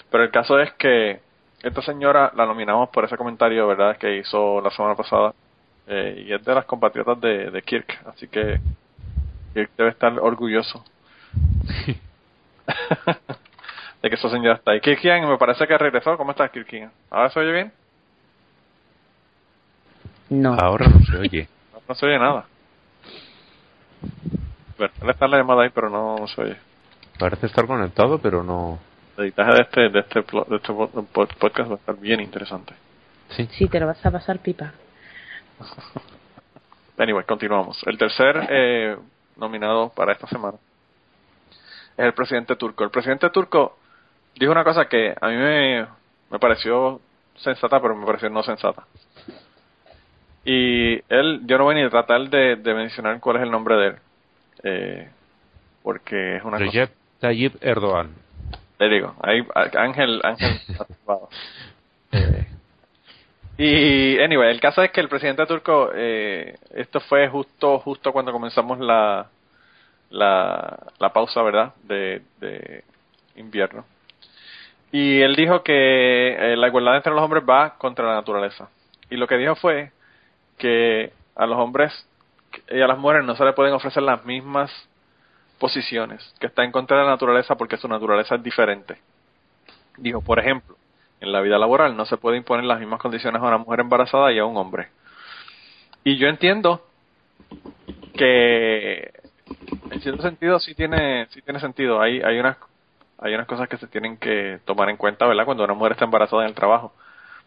Pero el caso es que esta señora la nominamos por ese comentario, ¿verdad?, que hizo la semana pasada. Eh, y es de las compatriotas de, de Kirk, así que Kirk debe estar orgulloso de que esa señora está ahí. Kirkian, me parece que regresó. ¿Cómo estás, Kirkian? ¿Ahora se oye bien? No. Ahora no se oye. No, no se oye nada. Bueno, él está en la llamada ahí, pero no, no se oye. Parece estar conectado, pero no. El editaje de este, de este, de este po- po- podcast va a estar bien interesante. Sí. Sí, te lo vas a pasar pipa. Anyway, continuamos. El tercer eh, nominado para esta semana es el presidente turco. El presidente turco dijo una cosa que a mí me, me pareció sensata, pero me pareció no sensata. Y él, yo no voy ni a tratar de, de mencionar cuál es el nombre de él, eh, porque es una cosa... Recep Tayyip Erdogan. Le digo, ahí Ángel, Ángel. Eh, y anyway, el caso es que el presidente turco, eh, esto fue justo, justo cuando comenzamos la, la, la pausa, ¿verdad? De, de invierno. Y él dijo que eh, la igualdad entre los hombres va contra la naturaleza. Y lo que dijo fue que a los hombres y a las mujeres no se le pueden ofrecer las mismas posiciones, que está en contra de la naturaleza porque su naturaleza es diferente. Dijo, por ejemplo, en la vida laboral no se puede imponer las mismas condiciones a una mujer embarazada y a un hombre. Y yo entiendo que en cierto sentido sí tiene sí tiene sentido. Hay hay unas hay unas cosas que se tienen que tomar en cuenta, ¿verdad? Cuando una mujer está embarazada en el trabajo.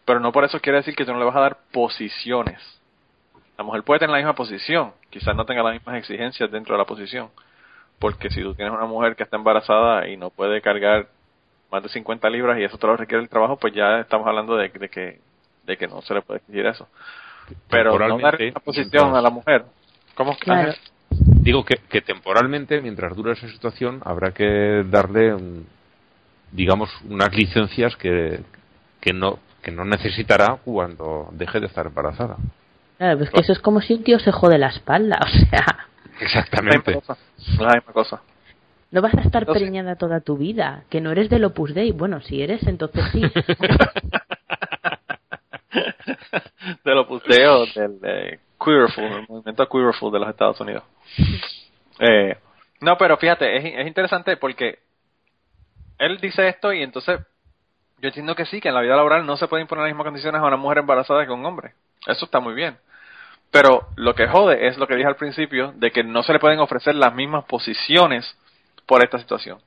Pero no por eso quiere decir que tú no le vas a dar posiciones. La mujer puede tener la misma posición, quizás no tenga las mismas exigencias dentro de la posición. Porque si tú tienes una mujer que está embarazada y no puede cargar más de 50 libras y eso te lo requiere el trabajo, pues ya estamos hablando de, de que de que no se le puede exigir eso. Pero no dar esa posición mientras- a la mujer. ¿Cómo? Claro. Digo que, que temporalmente, mientras dura esa situación, habrá que darle, un- digamos, unas licencias que, que no que no necesitará cuando deje de estar embarazada. Claro, pues que eso es como si un tío se jode la espalda, o sea, Exactamente. La misma cosa. La misma cosa. No vas a estar preñada toda tu vida, que no eres del Opus Dei. Bueno, si eres, entonces sí. de los puteos del eh, Queerful, el movimiento Queerful de los Estados Unidos. Eh, no, pero fíjate, es, es interesante porque él dice esto y entonces yo entiendo que sí, que en la vida laboral no se puede imponer las mismas condiciones a una mujer embarazada que a un hombre. Eso está muy bien. Pero lo que jode es lo que dije al principio, de que no se le pueden ofrecer las mismas posiciones por esta situación.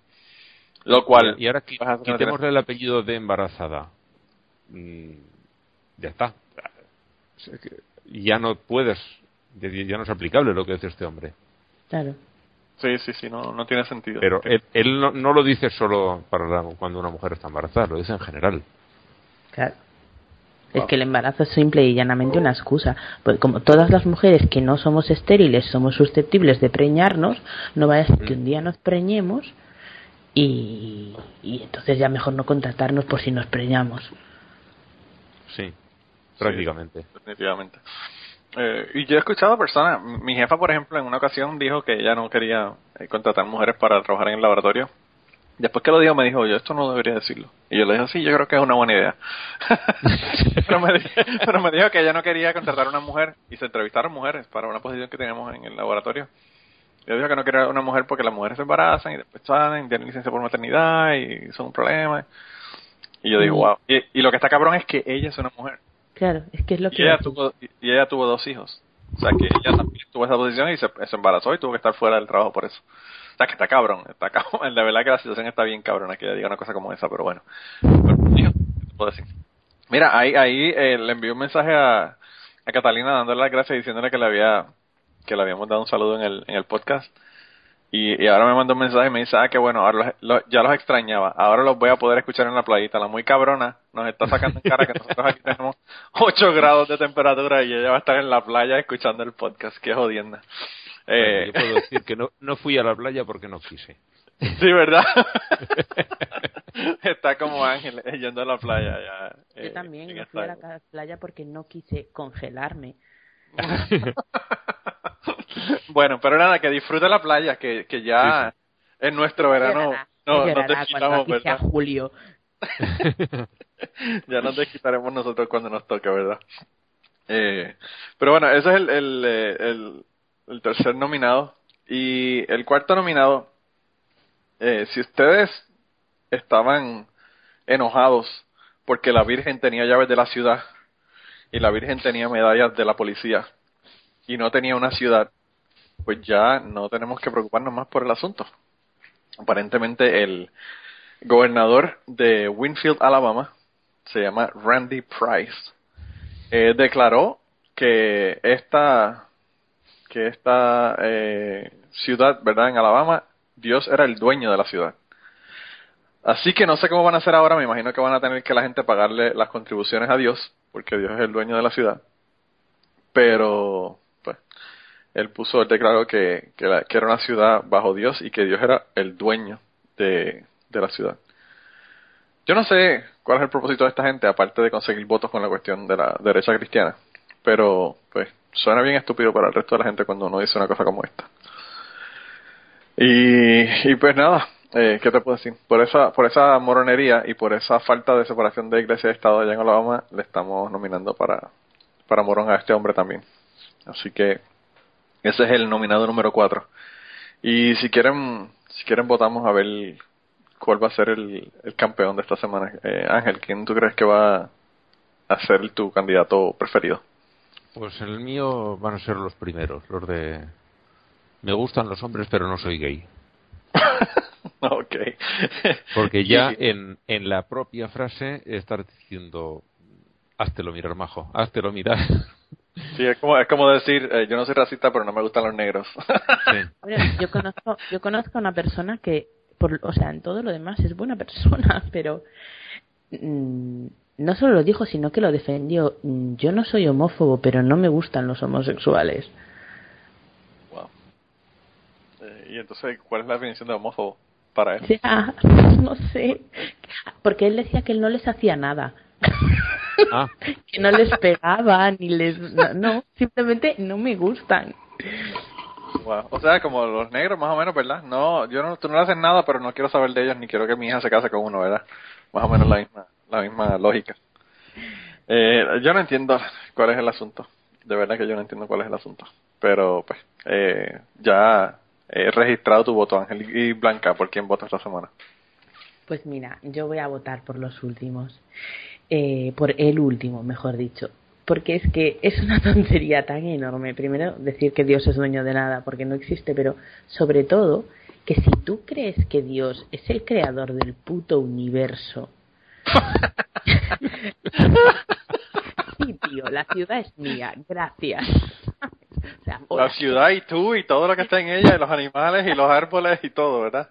Lo cual... y ahora qui- quitémosle el apellido de embarazada. Mm, ya está. Ya no puedes, ya ya no es aplicable lo que dice este hombre. Claro. Sí, sí, sí, no, no tiene sentido. Pero él, él no, no lo dice solo para la- cuando una mujer está embarazada, lo dice en general. Claro. Es que el embarazo es simple y llanamente una excusa. Pues como todas las mujeres que no somos estériles somos susceptibles de preñarnos, no vaya a ser que un día nos preñemos y, y entonces ya mejor no contratarnos por si nos preñamos. Sí, prácticamente. definitivamente. Eh, y yo he escuchado personas, mi jefa, por ejemplo, en una ocasión dijo que ella no quería eh, contratar mujeres para trabajar en el laboratorio. Después que lo dijo, me dijo, yo esto no debería decirlo. Y yo le dije, sí, yo creo que es una buena idea. pero, me, di- pero me dijo que ella no quería contratar a una mujer y se entrevistaron mujeres para una posición que teníamos en el laboratorio. Yo dijo que no quería una mujer porque las mujeres se embarazan y después salen, tienen licencia por maternidad y son un problema. Y yo digo, wow. Y, y lo que está cabrón es que ella es una mujer. Claro, es que es lo Y que... ella, tuvo, y ella tuvo dos hijos. O sea que ella también tuvo esa posición y se, se embarazó y tuvo que estar fuera del trabajo por eso. Sea que está cabrón, está cabrón. De verdad que la situación está bien cabrona que ella diga una cosa como esa, pero bueno. Pero, hijo, ¿qué te puedo decir? Mira, ahí, ahí eh, le envié un mensaje a, a Catalina dándole las gracias y diciéndole que le había que le habíamos dado un saludo en el, en el podcast. Y, y ahora me mandó un mensaje y me dice, ah, que bueno, ahora los- los- ya los extrañaba. Ahora los voy a poder escuchar en la playita. La muy cabrona nos está sacando en cara que nosotros aquí tenemos 8 grados de temperatura y ella va a estar en la playa escuchando el podcast. Qué jodienda. Eh, Bueno, yo puedo decir que no, no fui a la playa porque no quise. sí, ¿verdad? está como Ángel eh, yendo a la playa ya. eh, Yo también no esta fui a la playa porque no quise congelarme. bueno, pero nada, que disfrute la playa, que, que ya en nuestro verano no, nos Llorará desquitamos, cuando aquí sea ¿verdad? julio. ya nos desquitaremos nosotros cuando nos toque, ¿verdad? Eh, pero bueno, ese es el, el, eh, el, el tercer nominado. Y el cuarto nominado, eh, si ustedes estaban enojados porque la Virgen tenía llaves de la ciudad y la Virgen tenía medallas de la policía y no tenía una ciudad, pues ya no tenemos que preocuparnos más por el asunto. Aparentemente el gobernador de Winfield, Alabama, se llama Randy Price, eh, declaró que esta que esta eh, ciudad, ¿verdad? En Alabama, Dios era el dueño de la ciudad. Así que no sé cómo van a hacer ahora, me imagino que van a tener que la gente pagarle las contribuciones a Dios, porque Dios es el dueño de la ciudad. Pero, pues, él puso, él declaró que, que, era una ciudad bajo Dios y que Dios era el dueño de, de la ciudad. Yo no sé cuál es el propósito de esta gente, aparte de conseguir votos con la cuestión de la derecha cristiana, pero, pues, suena bien estúpido para el resto de la gente cuando uno dice una cosa como esta. Y, y pues nada, eh, ¿qué te puedo decir? Por esa, por esa moronería y por esa falta de separación de iglesia y Estado allá en Alabama, le estamos nominando para, para morón a este hombre también. Así que ese es el nominado número 4. Y si quieren, si quieren votamos a ver cuál va a ser el, campeón de esta semana. Eh, Ángel, ¿quién tú crees que va a ser tu candidato preferido? Pues el mío van a ser los primeros, los de... Me gustan los hombres, pero no soy gay. ok. Porque ya en, en la propia frase estar diciendo, háztelo mirar, majo, háztelo mirar. Sí, es como, es como decir, eh, yo no soy racista, pero no me gustan los negros. Sí. Bueno, yo conozco, yo conozco a una persona que, por, o sea, en todo lo demás es buena persona, pero mm, no solo lo dijo, sino que lo defendió. Yo no soy homófobo, pero no me gustan los homosexuales. Wow. Eh, y entonces, ¿cuál es la definición de homófobo para él? sea, no sé, porque él decía que él no les hacía nada. Ah, que no les pegaba ni les no, no, simplemente no me gustan Wow. O sea, como los negros, más o menos, ¿verdad? No, yo no, tú no le haces nada, pero no quiero saber de ellos, ni quiero que mi hija se case con uno, ¿verdad? Más o menos la misma, la misma lógica. Eh, yo no entiendo cuál es el asunto. De verdad que yo no entiendo cuál es el asunto. Pero, pues, eh, ya he registrado tu voto, Ángel y Blanca, por quién vota esta semana. Pues mira, yo voy a votar por los últimos. Eh, por el último, mejor dicho. Porque es que es una tontería tan enorme. Primero, decir que Dios es dueño de nada, porque no existe, pero sobre todo, que si tú crees que Dios es el creador del puto universo. sí, tío, la ciudad es mía, gracias. O sea, La ciudad y tú y todo lo que está en ella, y los animales y los árboles y todo, ¿verdad?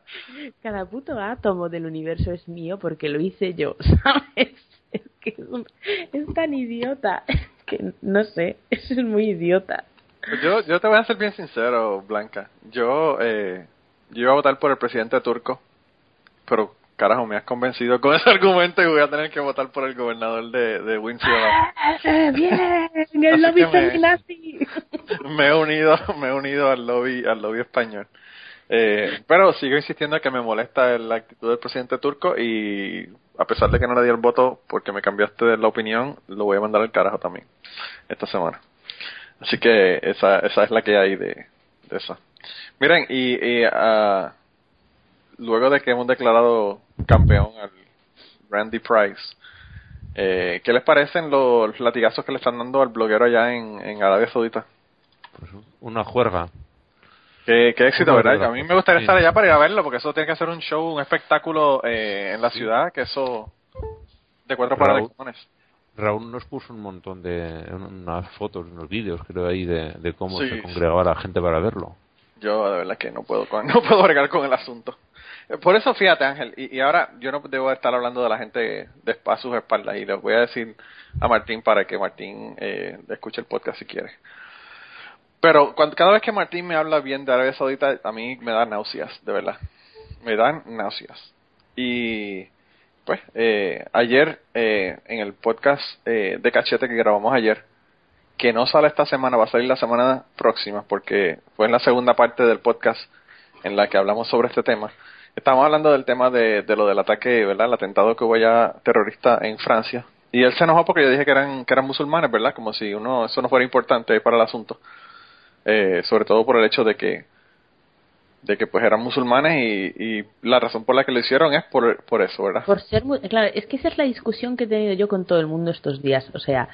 Cada puto átomo del universo es mío porque lo hice yo, ¿sabes? Es que es, un- es tan idiota. Es que no sé, eso es muy idiota. Pues Yo, yo te voy a ser bien sincero, Blanca. Yo, eh, yo iba a votar por el presidente turco, pero carajo, me has convencido con ese argumento y voy a tener que votar por el gobernador de, de Winfield. ¡Eh, ¡Bien! ¡El lobby feminazi! me he unido, me he unido al lobby, al lobby español. Eh, pero sigo insistiendo que me molesta la actitud del presidente turco y a pesar de que no le di el voto porque me cambiaste de la opinión, lo voy a mandar al carajo también esta semana. Así que esa, esa es la que hay de, de eso. Miren, y, y ah, luego de que hemos declarado campeón al Randy Price, eh, ¿qué les parecen los latigazos que le están dando al bloguero allá en, en Arabia Saudita? pues una juerga. Qué, qué éxito, Una ¿verdad? A mí me gustaría estar allá para ir a verlo, porque eso tiene que ser un show, un espectáculo eh, en la ciudad, que eso de cuatro para Raúl. de cojones. Raúl nos puso un montón de unas fotos, unos vídeos, creo ahí, de, de cómo Sí, se sí. congregaba la gente para verlo. Yo de verdad que no puedo no puedo bregar con el asunto. Por eso fíjate Ángel, y, ahora yo no debo estar hablando de la gente de a sus espaldas y les voy a decir a Martín para que Martín eh, escuche el podcast si quiere. Pero cada vez que Martín me habla bien de Arabia Saudita, a mí me da náuseas, de verdad. Me dan náuseas. Y pues eh, ayer eh, en el podcast eh, de cachete que grabamos ayer, que no sale esta semana, va a salir la semana próxima, porque fue en la segunda parte del podcast en la que hablamos sobre este tema. Estábamos hablando del tema de, de lo del ataque, ¿verdad? El atentado que hubo ya terrorista en Francia. Y él se enojó porque yo dije que eran, que eran musulmanes, ¿verdad? Como si uno, eso no fuera importante para el asunto. Eh, sobre todo por el hecho de que de que pues eran musulmanes y, y la razón por la que lo hicieron es por, por eso, ¿verdad? Por ser, claro, es que esa es la discusión que he tenido yo con todo el mundo estos días. O sea,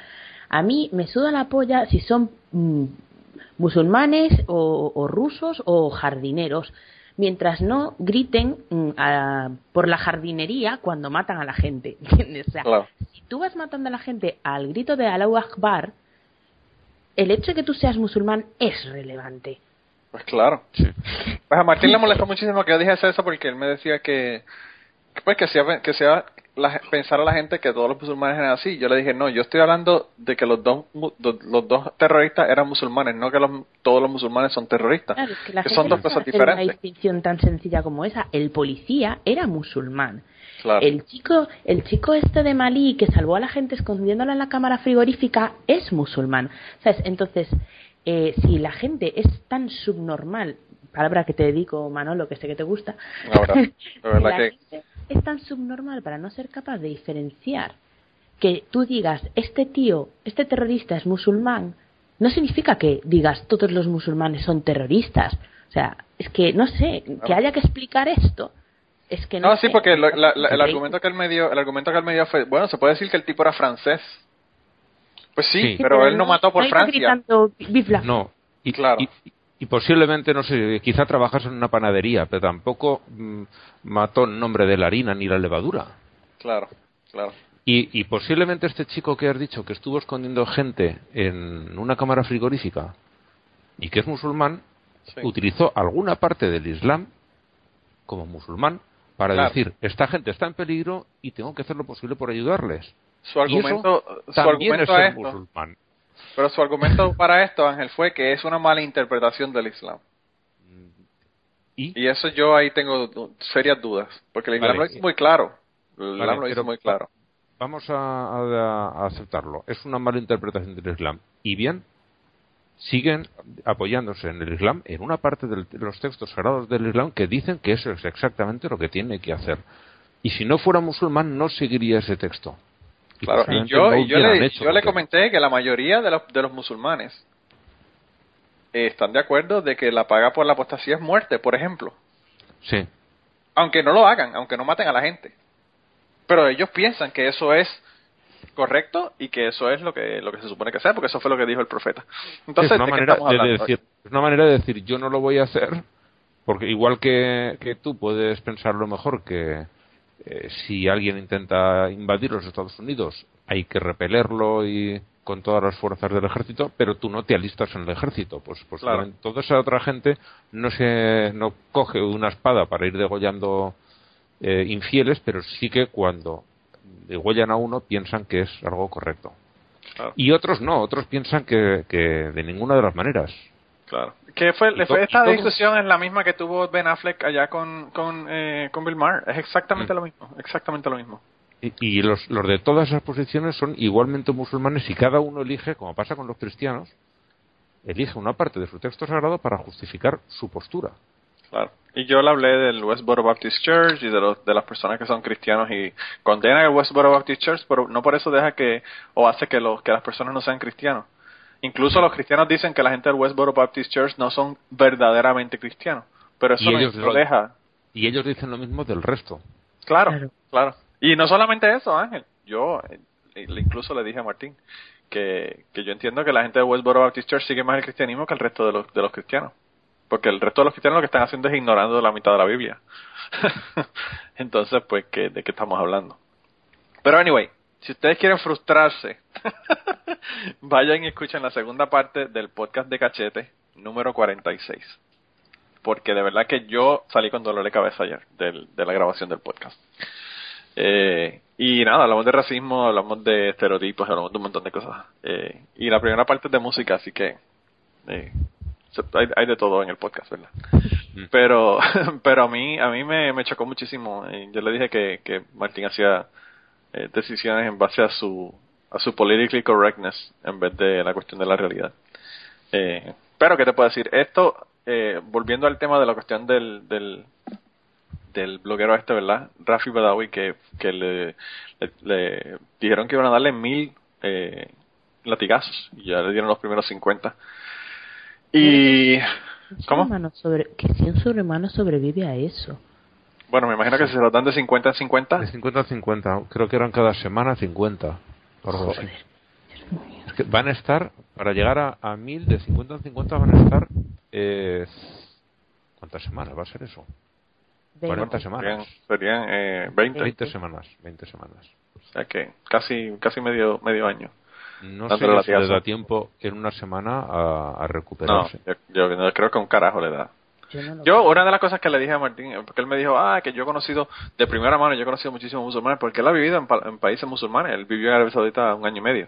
a mí me suda la polla si son mm, musulmanes o rusos o jardineros, mientras no griten mm, a- por la jardinería cuando matan a la gente. ¿entiendes? O sea, Claro. si tú vas matando a la gente al grito de Allahu Akbar, el hecho de que tú seas musulmán es relevante. Pues claro. Sí. Pues a Martín le molestó muchísimo que yo dijese eso porque él me decía que, que, pues que sea, que sea la, pensar a la gente que todos los musulmanes eran así. Yo le dije, no, yo estoy hablando de que los dos los dos terroristas eran musulmanes, no que los, todos los musulmanes son terroristas. Claro, es que la que gente son dos cosas hacer una diferentes. distinción tan sencilla como esa. El policía era musulmán. Claro. El chico, el chico este de Malí que salvó a la gente escondiéndola en la cámara frigorífica es musulmán. ¿Sabes? Entonces, eh, si la gente es tan subnormal, palabra que te dedico, Manolo, que sé que te gusta, Ahora, de verdad la que gente es tan subnormal para no ser capaz de diferenciar que tú digas, este tío, este terrorista es musulmán, no significa que digas todos los musulmanes son terroristas. O sea, es que no sé, que haya que explicar esto. Es que no, No, sí, porque lo- la- la- el argumento que él me dio, el argumento que él me dio fue, bueno, se puede decir que el tipo era francés. Pues sí, Sí. pero él no mató por iba Francia. gritando, "Vive la No. Y, Claro. y, y posiblemente, no sé, quizá trabajas en una panadería, pero tampoco mm, mató en nombre de la harina ni la levadura. Claro, claro. Y, y posiblemente este chico que has dicho que estuvo escondiendo gente en una cámara frigorífica y que es musulmán, Sí. utilizó alguna parte del Islam como musulmán para Claro. decir, esta gente está en peligro y tengo que hacer lo posible por ayudarles. Su Y argumento, su También es a ser esto, musulmán. Pero su argumento para esto, Ángel, fue que es una mala interpretación del Islam. Y, Y eso yo ahí tengo serias dudas, porque el Islam Vale. lo dice muy claro. El Vale, Islam lo muy claro. vamos a, a- a aceptarlo. Es una mala interpretación del Islam. Y bien, siguen apoyándose en el Islam, en una parte de los textos sagrados del Islam que dicen que eso es exactamente lo que tiene que hacer. Y si no fuera musulmán, no seguiría ese texto. Claro, y yo, y yo le, hecho yo le comenté que la mayoría de los, de los musulmanes eh, están de acuerdo de que la paga por la apostasía es muerte, por ejemplo. Sí, Aunque no lo hagan, aunque no maten a la gente. Pero ellos piensan que eso es correcto y que eso es lo que lo que se supone que sea, porque eso fue lo que dijo el profeta. Entonces, es una ¿de manera de decir, es una manera de decir yo no lo voy a hacer porque igual que, que tú puedes pensar lo mejor que eh, si alguien intenta invadir los Estados Unidos hay que repelerlo y con todas las fuerzas del ejército, pero tú no te alistas en el ejército, pues pues Claro. toda esa otra gente no se no coge una espada para ir degollando eh, infieles, pero sí que cuando degollan a uno piensan que es algo correcto. Claro. Y otros no, otros piensan que, que de ninguna de las maneras. Claro. Que fue, fue esta discusión es la misma que tuvo Ben Affleck allá con, con, eh, con Bill Maher. Es exactamente Mm. lo mismo. Exactamente lo mismo. Y, y los, los de todas esas posiciones son igualmente musulmanes y cada uno elige, como pasa con los cristianos, elige una parte de su texto sagrado para justificar su postura. Claro. Y yo le hablé del Westboro Baptist Church y de, los, de las personas que son cristianos y condenan el Westboro Baptist Church, pero no por eso deja que o hace que, los, que las personas no sean cristianos. Incluso los cristianos dicen que la gente del Westboro Baptist Church no son verdaderamente cristianos, pero eso Y no ellos lo lo- deja. Y ellos dicen lo mismo del resto. Claro, Claro. claro. Y no solamente eso, Ángel. Yo eh, le- incluso le dije a Martín que, que yo entiendo que la gente de Westboro Baptist Church sigue más el cristianismo que el resto de los, de los cristianos. Porque el resto de los cristianos lo que están haciendo es ignorando la mitad de la Biblia. Entonces, pues, ¿qué, ¿de qué estamos hablando? Pero, anyway, si ustedes quieren frustrarse, vayan y escuchen la segunda parte del podcast de Cachete, número 46. Porque de verdad que yo salí con dolor de cabeza ayer del- de la grabación del podcast. Eh, y nada, hablamos de racismo, hablamos de estereotipos, hablamos de un montón de cosas. Eh, y la primera parte es de música, así que eh, hay, hay de todo en el podcast, ¿verdad? Pero, pero a mí, a mí me, me chocó muchísimo. Eh, Yo le dije que, que Martín hacía eh, decisiones en base a su, a su politically correctness en vez de la cuestión de la realidad. Eh, pero, ¿qué te puedo decir? Esto, eh, volviendo al tema de la cuestión del, del, del bloguero este, ¿verdad? Rafi Badawi, que, que le, le, le dijeron que iban a darle mil eh, latigazos y ya le dieron los primeros 50. Y... ¿Cómo? Sobre, que si un sobrehumano sobrevive a eso. Bueno, me imagino que se los dan de 50 en 50. De 50 a 50. Creo que eran cada semana 50. o algo así. Es que van a estar, para llegar a, a 1000, de 50 en 50 van a estar. Eh, ¿Cuántas semanas va a ser eso? 40 Serían, semanas. serían eh, 20. 20 semanas. 20 semanas. O sea que casi, casi medio, medio año. No sé si le da tiempo en una semana a, a No, recuperarse. yo, yo no creo que un carajo le da. Yo no lo Yo, una de las cosas que le dije a Martín, eh, porque él me dijo, ah, que yo he conocido de primera mano, yo he conocido muchísimos musulmanes, porque él ha vivido en, pa- en países musulmanes, él vivió en Arabia Saudita un año y medio.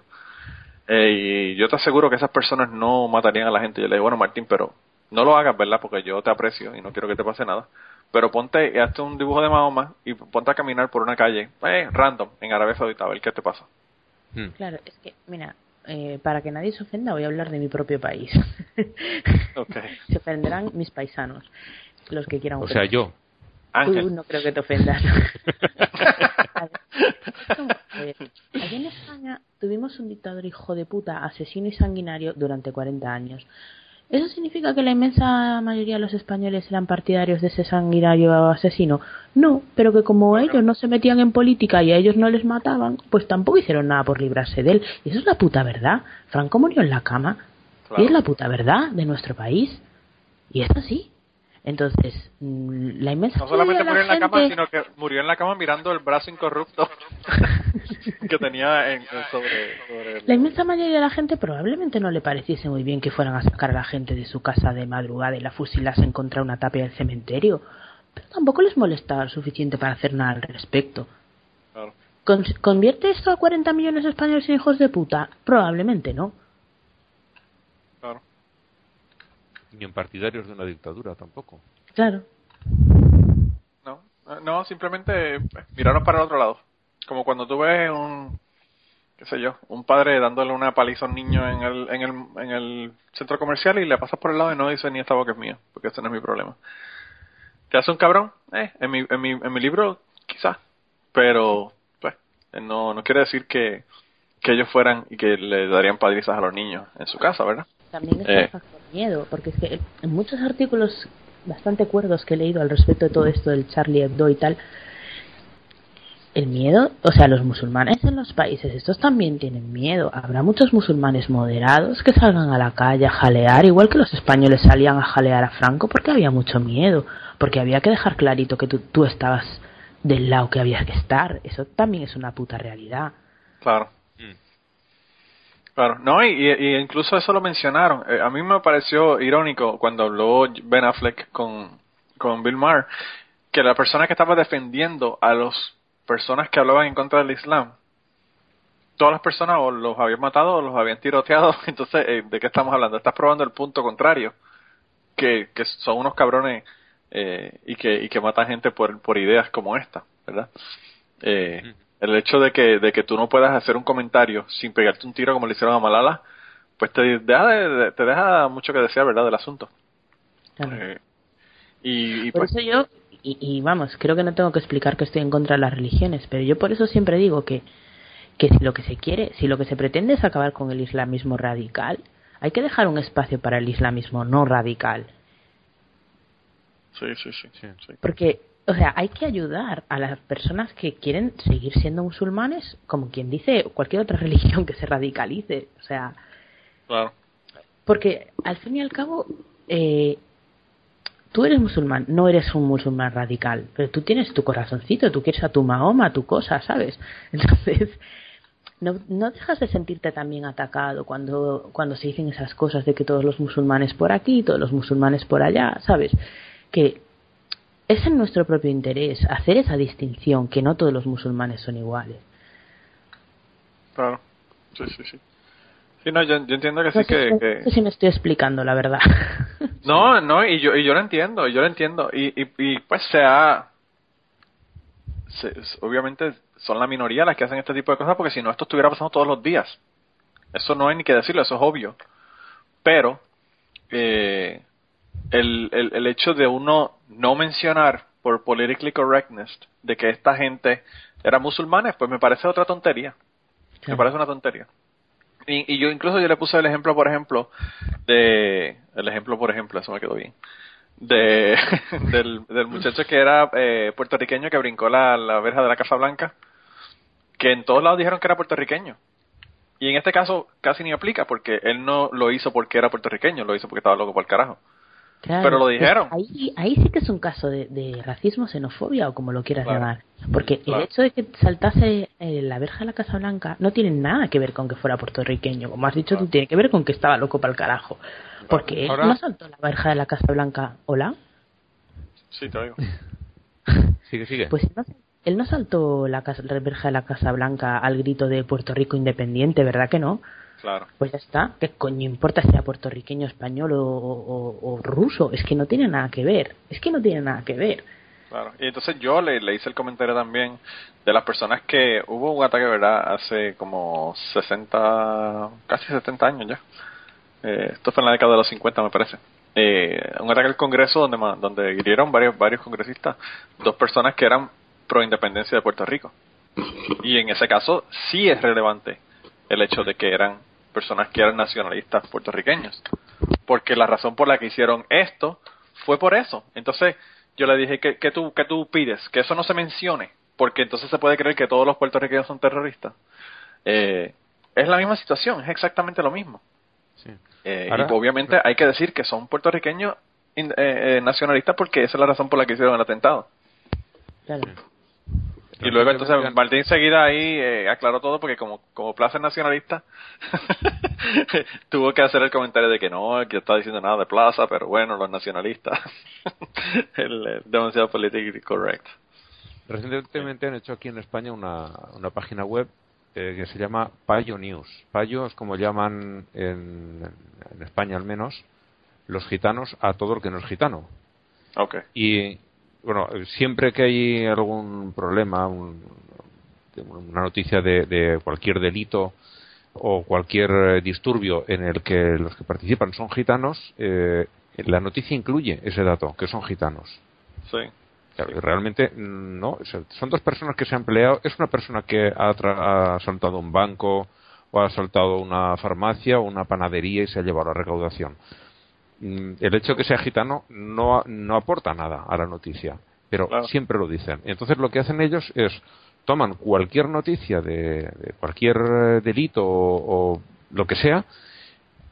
Eh, y yo te aseguro que esas personas no matarían a la gente. Yo le dije, bueno, Martín, pero no lo hagas, ¿verdad? Porque yo te aprecio y no quiero que te pase nada. Pero ponte, y hazte un dibujo de Mahoma y ponte a caminar por una calle, eh, random, en Arabia Saudita, a ver qué te pasa. Hmm. Claro, es que, mira, eh, para que nadie se ofenda, voy a hablar de mi propio país. Se ofenderán mis paisanos, los que quieran O sea, yo. Ángel. Tú no creo que te ofendas. Aquí en España tuvimos un dictador hijo de puta, asesino y sanguinario durante 40 años. ¿Eso significa que la inmensa mayoría de los españoles eran partidarios de ese sanguinario asesino? No, pero que como ellos no se metían en política y a ellos no les mataban, pues tampoco hicieron nada por librarse de él. Y eso es la puta verdad. Franco murió en la cama. Claro. Y es la puta verdad de nuestro país. Y es así. Entonces, mm, la inmensa No solamente mayoría murió de en la cama, gente- sino que murió en la cama mirando el brazo incorrupto que tenía en, en sobre, sobre el- La inmensa mayoría de la gente probablemente no le pareciese muy bien que fueran a sacar a la gente de su casa de madrugada y la fusilasen contra una tapia del cementerio, pero tampoco les molestaba lo suficiente para hacer nada al respecto. Claro. ¿Convierte esto a 40 millones de españoles en hijos de puta? Probablemente no. Claro. Ni en partidarios de una dictadura tampoco. Claro. No, no, simplemente miraron para el otro lado. Como cuando tú ves un, qué sé yo, un padre dándole una paliza a un niño en el, en el, en el centro comercial y le pasas por el lado y no dice ni esta boca es mía, porque ese no es mi problema. ¿Te hace un cabrón? Eh, en mi, en mi, en mi libro quizás, pero pues eh, no, no quiere decir que, que ellos fueran y que le darían palizas a los niños en su casa, ¿verdad? También está Eh. el factor miedo, porque es que en muchos artículos bastante cuerdos que he leído al respecto de todo esto del Charlie Hebdo y tal, el miedo, o sea, los musulmanes en los países estos también tienen miedo. Habrá muchos musulmanes moderados que salgan a la calle a jalear, igual que los españoles salían a jalear a Franco porque había mucho miedo, porque había que dejar clarito que tú, tú estabas del lado que había que estar. Eso también es una puta realidad. Claro. Claro, no, y, y- incluso eso lo mencionaron. Eh, a mí me pareció irónico cuando habló Ben Affleck con, con Bill Maher, que la persona que estaba defendiendo a las personas que hablaban en contra del Islam, todas las personas o los habían matado o los habían tiroteado. Entonces, eh, ¿de qué estamos hablando? Estás probando el punto contrario, que, que son unos cabrones eh, y, que, y que matan gente por, por ideas como esta, ¿verdad? Eh, el hecho de que, de que tú no puedas hacer un comentario sin pegarte un tiro como le hicieron a Malala, pues te deja, de- te deja mucho que desear, ¿verdad? Del asunto. Claro. Eh, y, y Por pues, eso yo, y, y vamos, creo que no tengo que explicar que estoy en contra de las religiones, pero yo por eso siempre digo que, que si lo que se quiere, si lo que se pretende es acabar con el islamismo radical, hay que dejar un espacio para el islamismo no radical. sí, sí, sí, Sí. sí. Porque, o sea, hay que ayudar a las personas que quieren seguir siendo musulmanes, como quien dice cualquier otra religión que se radicalice. O sea, Claro, porque al fin y al cabo, eh, tú eres musulmán, no eres un musulmán radical, pero tú tienes tu corazoncito, tú quieres a tu Mahoma, tu cosa, ¿sabes? Entonces, no, no dejas de sentirte también atacado cuando, cuando se dicen esas cosas de que todos los musulmanes por aquí, todos los musulmanes por allá, ¿sabes? Que es en nuestro propio interés hacer esa distinción, que no todos los musulmanes son iguales. claro. Sí, sí, sí. Sí, no, yo, yo entiendo que sí No sé, que... no que- sé si me estoy explicando, la verdad. No, no, y yo, y yo lo entiendo, yo lo entiendo. Y, y, y pues se ha... se- obviamente son la minoría las que hacen este tipo de cosas porque si no esto estuviera pasando todos los días. Eso no hay ni que decirlo, eso es obvio. Pero eh, el, el, el hecho de uno no mencionar por politically correctness de que esta gente era musulmanes, pues me parece otra tontería. Me parece una tontería. Y, y yo incluso yo le puse el ejemplo, por ejemplo, de el ejemplo, por ejemplo, eso me quedó bien, de del, del muchacho que era eh, puertorriqueño que brincó la, la verja de la Casa Blanca, que en todos lados dijeron que era puertorriqueño. Y en este caso casi ni aplica porque él no lo hizo porque era puertorriqueño, lo hizo porque estaba loco por el carajo. Claro, Pero lo pues dijeron. ahí, ahí sí que es un caso de, de racismo, xenofobia o como lo quieras Claro. llamar. Porque Claro. el hecho de que saltase eh, la verja de la Casa Blanca no tiene nada que ver con que fuera puertorriqueño. Como has dicho, Claro. tú tiene que ver con que estaba loco para el carajo. Porque él Ahora- no saltó la verja de la Casa Blanca. ¿Hola? Sí, te digo. Sigue, sigue. Pues él no, él no saltó la, casa- la verja de la Casa Blanca al grito de Puerto Rico independiente, ¿verdad que no? Claro. Pues ya está. ¿Qué coño importa si sea puertorriqueño, español o, o- o ruso? Es que no tiene nada que ver. Es que no tiene nada que ver. Claro. Y entonces yo le, le hice el comentario también de las personas que hubo un ataque, ¿verdad? Hace como 60, casi 70 años ya. Eh, esto fue en la década de los 50, me parece. Eh, un ataque al Congreso donde donde hirieron varios varios congresistas, dos personas que eran pro independencia de Puerto Rico. Y en ese caso sí es relevante el hecho de que eran personas que eran nacionalistas puertorriqueños. Porque la razón por la que hicieron esto fue por eso. Entonces yo le dije que, que tú que tú pides que eso no se mencione, porque entonces se puede creer que todos los puertorriqueños son terroristas. Eh, es la misma situación, es exactamente lo mismo. Sí. Eh, Ahora- y obviamente hay que decir que son puertorriqueños eh, eh, nacionalistas porque esa es la razón por la que hicieron el atentado. Claro. Y luego entonces Martín enseguida ahí eh, aclaró todo porque como, como Plaza es nacionalista tuvo que hacer el comentario de que no, que está diciendo nada de Plaza, pero bueno, los nacionalistas. el, eh, demasiado politically correct. Recientemente han hecho aquí en España una, una página web eh, que se llama Payo News. Payo es como llaman en, en España al menos los gitanos a todo el que no es gitano. Ok. Y bueno, siempre que hay algún problema, un- una noticia de, de cualquier delito o cualquier eh, disturbio en el que los que participan son gitanos, eh, la noticia incluye ese dato, que son gitanos. Sí. Claro, y realmente mm, no, son dos personas que se han peleado. Es una persona que ha, tra- ha asaltado un banco o ha asaltado una farmacia o una panadería y se ha llevado la recaudación. Mm, El hecho de que sea gitano no, no aporta nada a la noticia, pero Claro. siempre lo dicen. Entonces lo que hacen ellos es toman cualquier noticia de, de cualquier eh, delito o, o lo que sea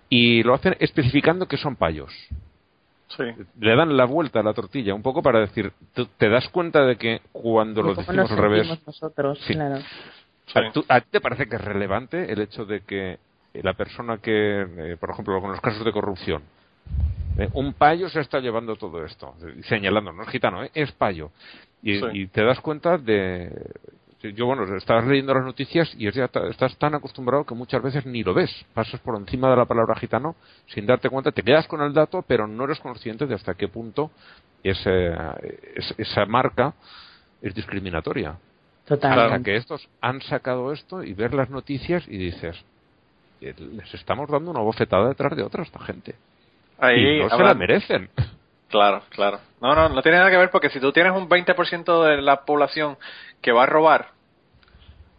y lo hacen especificando que son payos Sí. le dan la vuelta a la tortilla un poco para decir, tú te das cuenta de que cuando lo ¿Cómo decimos nos al revés, sentimos nosotros, Sí. claro. Sí. ¿a, tú- a ti te parece que es relevante el hecho de que la persona que, eh, por ejemplo, con los casos de corrupción, eh, un payo se está llevando todo esto, señalando, no es gitano, eh, es payo. Y, Sí. y te das cuenta de... Yo, bueno, estabas leyendo las noticias y es ya ta- estás tan acostumbrado que muchas veces ni lo ves. Pasas por encima de la palabra gitano sin darte cuenta, te quedas con el dato, pero no eres consciente de hasta qué punto ese- es- esa marca es discriminatoria. Hasta Totalmente. que estos han sacado esto y ver las noticias y dices, eh, les estamos dando una bofetada detrás de otra a esta gente. Ahí y no se la merecen. Claro, claro. No, no, no tiene nada que ver porque si tú tienes un 20% de la población que va a robar,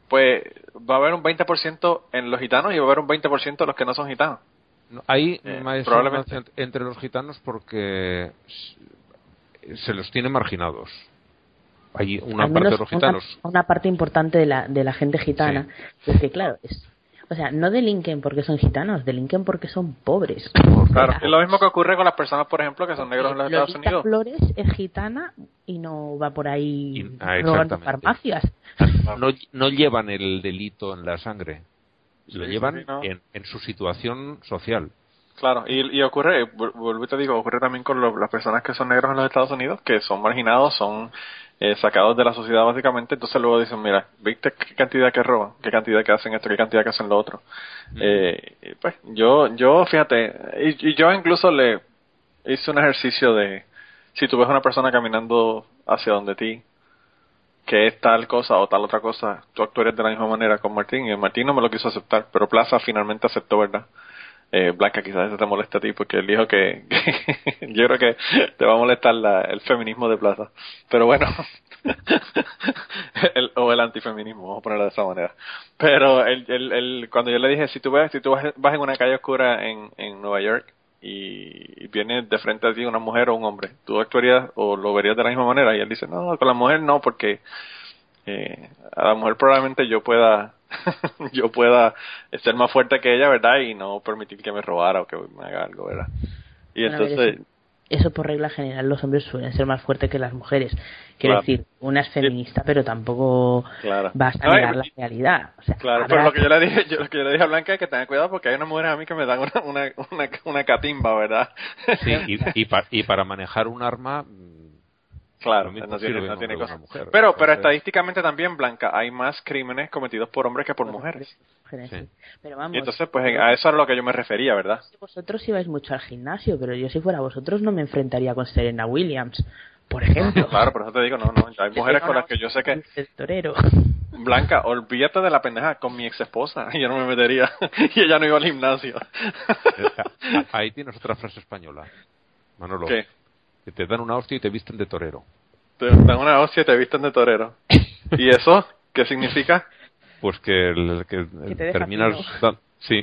pues va a haber un 20% en los gitanos y va a haber un 20% en los que no son gitanos. No, Hay Eh, más probablemente. ent- entre los gitanos porque se los tiene marginados. Hay una parte de los gitanos. una parte importante de la, de la gente gitana. Es que, claro, es, o sea, no delinquen porque son gitanos, delinquen porque son pobres. Claro, es lo mismo que ocurre con las personas, por ejemplo, que son negros en los Estados Unidos. Flores es gitana y no va por ahí ah, robando farmacias. No, no llevan el delito en la sangre. Lo Sí, llevan sí, no. en, en su situación social. Claro, y, y ocurre, vu- vuelvo y te digo, ocurre también con lo- las personas que son negros en los Estados Unidos, que son marginados, son eh, sacados de la sociedad básicamente, entonces luego dicen, mira, ¿viste qué cantidad que roban? ¿Qué cantidad que hacen esto? ¿Qué cantidad que hacen lo otro? Eh, y pues yo, yo, fíjate, y, y yo incluso le hice un ejercicio de, si tú ves una persona caminando hacia donde ti, que es tal cosa o tal otra cosa, tú actuarías de la misma manera con Martín, y Martín no me lo quiso aceptar, pero Plaza finalmente aceptó, ¿verdad? Eh, Blanca, quizás eso te moleste a ti porque él dijo que, yo creo que te va a molestar la, el feminismo de plaza. Pero bueno, el, o el antifeminismo, vamos a ponerlo de esa manera. Pero él, él, cuando yo le dije, si tú, ves, si tú vas, en una calle oscura en, en Nueva York y viene de frente a ti una mujer o un hombre, ¿tú actuarías o lo verías de la misma manera? Y él dice, no, con la mujer no, porque eh, a la mujer probablemente yo pueda yo pueda ser más fuerte que ella, ¿verdad? Y no permitir que me robara o que me haga algo, ¿verdad? Y Bueno, entonces, eso, eso por regla general los hombres suelen ser más fuertes que las mujeres. Quiero Claro. decir, una es feminista, pero tampoco Claro. vas a No, negar la realidad. O sea, Claro, pero lo que yo le dije, yo, lo que yo le dije a Blanca es que tenga cuidado porque hay unas mujeres a mí que me dan una, una, una, una catimba, ¿verdad? Sí, y, y, pa- y para manejar un arma, claro, no tiene, no tiene cosa. mujer. Pero, pero estadísticamente también, Blanca, hay más crímenes cometidos por hombres que por mujeres. mujeres, Sí. Pero vamos, Y entonces, pues a eso era lo que yo me refería, ¿verdad? vosotros ibais mucho al gimnasio, pero yo si fuera vosotros no me enfrentaría con Serena Williams, por ejemplo. Claro, por eso te digo, no, no, hay mujeres con las que yo sé que, El torero. Blanca, olvídate de la pendeja con mi ex esposa, yo no me metería, y ella no iba al gimnasio. ahí tienes otra frase española, Manolo. ¿Qué? Que te dan una hostia y te visten de torero. Te dan una hostia y te visten de torero. ¿Y eso qué significa? Pues que, el, que, Que te deja terminas... da- sí.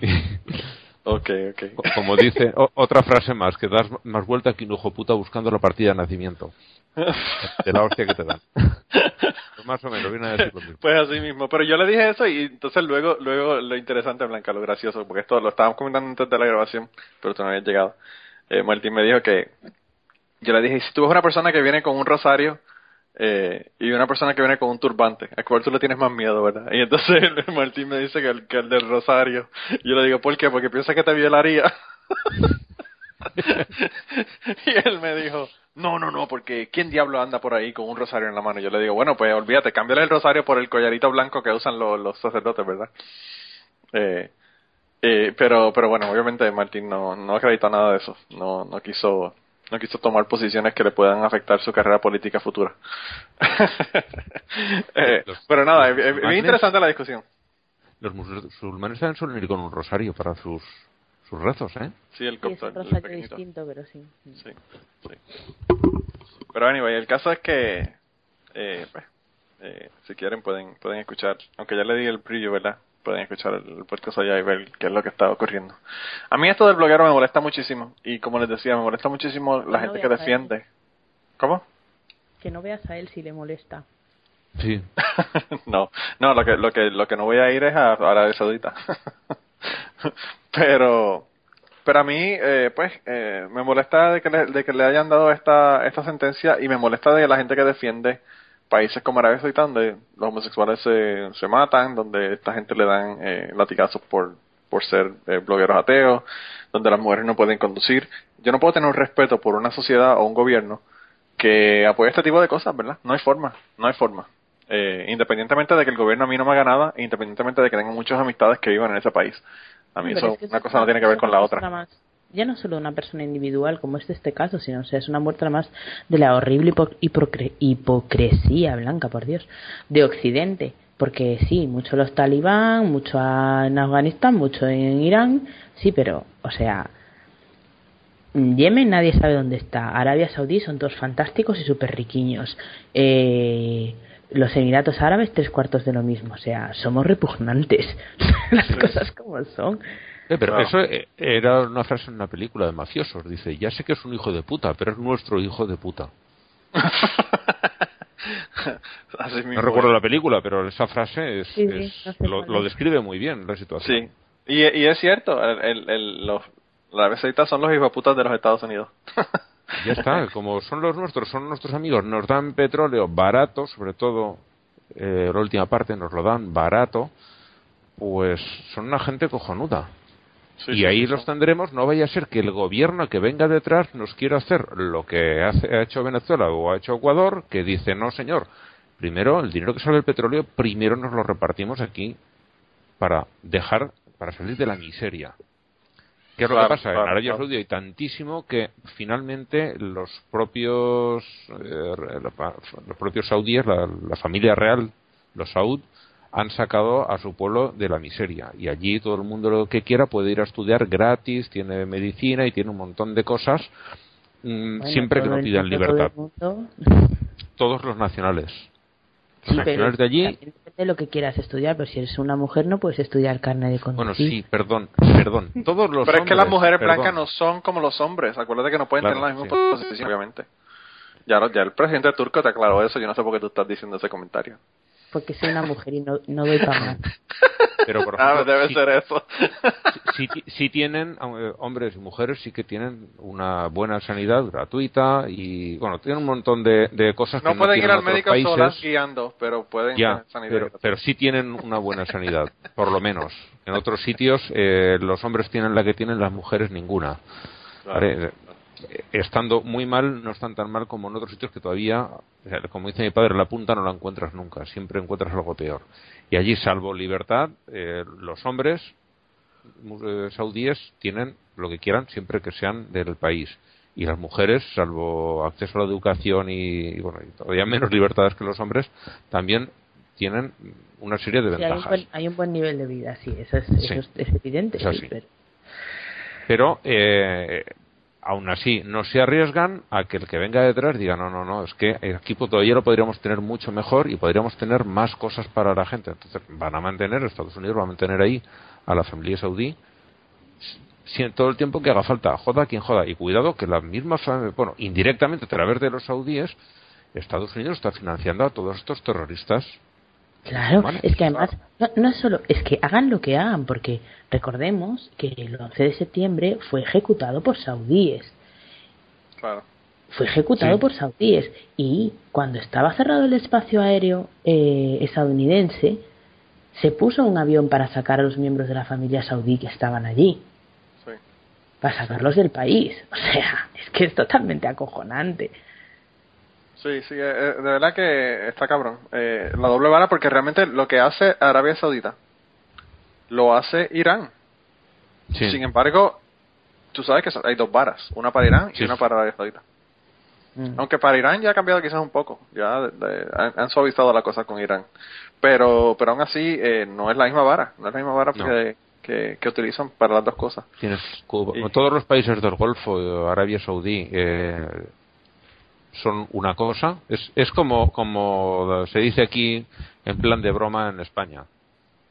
Ok, ok. Co- Como dice, o- otra frase más, que das más vuelta que un hijo puta buscando la partida de nacimiento. De la hostia que te dan. Pues más o menos, viene a decir lo mismo. Pues así mismo, pero yo le dije eso y entonces luego, luego lo interesante, Blanca, lo gracioso, porque esto lo estábamos comentando antes de la grabación, pero tú no habías llegado. Eh, Martín me dijo que, yo le dije, si tú ves una persona que viene con un rosario eh, y una persona que viene con un turbante, ¿a cuál tú le tienes más miedo, verdad? Y entonces Martín me dice que el, que el del rosario. Yo le digo, ¿por qué? Porque piensa que te violaría. y él me dijo, no, no, no, porque ¿quién diablo anda por ahí con un rosario en la mano? Yo le digo, bueno, pues olvídate, cámbiale el rosario por el collarito blanco que usan los, sacerdotes, ¿verdad? Eh, eh, pero, pero bueno, obviamente Martín no, no acreditó nada de eso. No, no quiso, no quiso tomar posiciones que le puedan afectar su carrera política futura. Eh, Los- pero nada, es, musulmanes- interesante la discusión. Los musulmanes también suelen ir con un rosario para sus, sus rezos, ¿eh? Sí, el Sí, es copto, el distinto, pero sí. Sí, sí. Pero anyway, el caso es que, eh, pues, eh, si quieren pueden pueden escuchar, aunque ya le di el preview, ¿verdad? Pueden escuchar el, podcast allá y ver qué es lo que está ocurriendo. A mí esto del bloguero me molesta muchísimo y como les decía, me molesta muchísimo la No gente que él. defiende. ¿Cómo? Que no veas a él si le molesta. Sí. no, no, lo que lo que lo que no voy a ir es a, a Arabia Saudita. pero pero a mí eh, pues eh, me molesta de que le, de que le hayan dado esta esta sentencia y me molesta de la gente que defiende países como Arabia Saudita donde los homosexuales se, se matan, donde esta gente le dan eh, latigazos por por ser eh, blogueros ateos, donde las mujeres no pueden conducir. Yo no puedo tener un respeto por una sociedad o un gobierno que apoya este tipo de cosas, ¿verdad? No hay forma, no hay forma. Eh, independientemente de que el gobierno a mí no me haga nada, independientemente de que tenga muchas amistades que vivan en ese país. A mí Pero eso, es que una cosa no tiene que ver con la otra. más- ya no solo de una persona individual, como es este caso, sino o sea, es una muestra más de la horrible hipo- hipocre- hipocresía, Blanca, por Dios, de Occidente. Porque sí, mucho los talibán, mucho en Afganistán, mucho en Irán, sí, pero, o sea, Yemen nadie sabe dónde está. Arabia Saudí son todos fantásticos y súper riquiños. Eh, los Emiratos Árabes tres cuartos de lo mismo. O sea, somos repugnantes. Las cosas como son. Eh, pero Claro. eso eh, era una frase en una película de mafiosos. Dice, ya sé que es un hijo de puta, pero es nuestro hijo de puta. Así mismo No recuerdo la película, pero esa frase es, Sí, sí, es- no sé lo, describe muy bien la situación. Sí, y, y es cierto, el, el, el- los, la Arabia Saudita son los hijoputas de los Estados Unidos. Ya está, como son los nuestros, son nuestros amigos, nos dan petróleo barato, sobre todo eh, la última parte nos lo dan barato, pues son una gente cojonuda. Sí, y ahí sí, los tendremos, no vaya a ser que el gobierno que venga detrás nos quiera hacer lo que hace- ha hecho Venezuela o ha hecho Ecuador, que dice, no señor, primero el dinero que sale del petróleo, primero nos lo repartimos aquí para dejar, para salir de la miseria. ¿Qué es lo Claro, que pasa? claro, en Arabia claro. Saudí hay tantísimo que finalmente los propios eh, los propios saudíes, la, la familia real, los Saud, han sacado a su pueblo de la miseria y allí todo el mundo lo que quiera puede ir a estudiar gratis, tiene medicina y tiene un montón de cosas mm, siempre que no pidan libertad. Todos los nacionales. Los nacionales de allí de lo que quieras estudiar, pero si eres una mujer no puedes estudiar carne de conducir. Bueno, sí, perdón, perdón. Todos los pero es que las mujeres blancas no son como los hombres. Acuérdate que no pueden tener la misma posición, obviamente. Ya, ya el presidente turco te aclaró eso. Yo no sé por qué tú estás diciendo ese comentario porque soy una mujer y no, no doy para más. Pero por ah, ejemplo, debe ser eso. Si, tienen, eh, hombres y mujeres sí que tienen una buena sanidad gratuita y, bueno, tienen un montón de, de cosas no que pueden no ir al médico solas guiando, pero pueden ya, sanidad pero, pero, sí tienen una buena sanidad, por lo menos. En otros sitios eh, los hombres tienen la que tienen, las mujeres ninguna. Eh, estando muy mal, no están tan mal como en otros sitios que todavía, como dice mi padre, la punta no la encuentras nunca, siempre encuentras algo peor. Y allí, salvo libertad, eh, los hombres eh, saudíes tienen lo que quieran siempre que sean del país. Y las mujeres, salvo acceso a la educación y, bueno, todavía menos libertades que los hombres, también tienen una serie de ventajas. Hay un, buen, nivel de vida, sí, eso es, evidente. pero, eh, aún así no se arriesgan a que el que venga detrás diga no, no, no, es que aquí todavía lo podríamos tener mucho mejor y podríamos tener más cosas para la gente. Entonces van a mantener, Estados Unidos va a mantener ahí a la familia saudí todo el tiempo que haga falta, joda quien joda. Y cuidado que la misma, bueno, indirectamente a través de los saudíes, Estados Unidos está financiando a todos estos terroristas Claro, es que además, no, es solo, es que hagan lo que hagan, porque recordemos que el 11 de septiembre fue ejecutado por saudíes. Claro. Fue ejecutado por saudíes. Y cuando estaba cerrado el espacio aéreo eh, estadounidense, se puso un avión para sacar a los miembros de la familia saudí que estaban allí. Sí. Para sacarlos del país. O sea, es que es totalmente acojonante. Sí, sí, eh, eh, de verdad que está cabrón. Eh, la doble vara porque realmente lo que hace Arabia Saudita lo hace Irán. Sin embargo, tú sabes que hay dos varas, una para Irán y una para Arabia Saudita. Mm. Aunque para Irán ya ha cambiado quizás un poco, ya han, suavizado la cosa con Irán. Pero pero aún así no es la misma vara, no es la misma vara que, que, utilizan para las dos cosas. Tienes Todos los países del Golfo, Arabia Saudí, eh, son una cosa. Es, es como, como se dice aquí en plan de broma en España.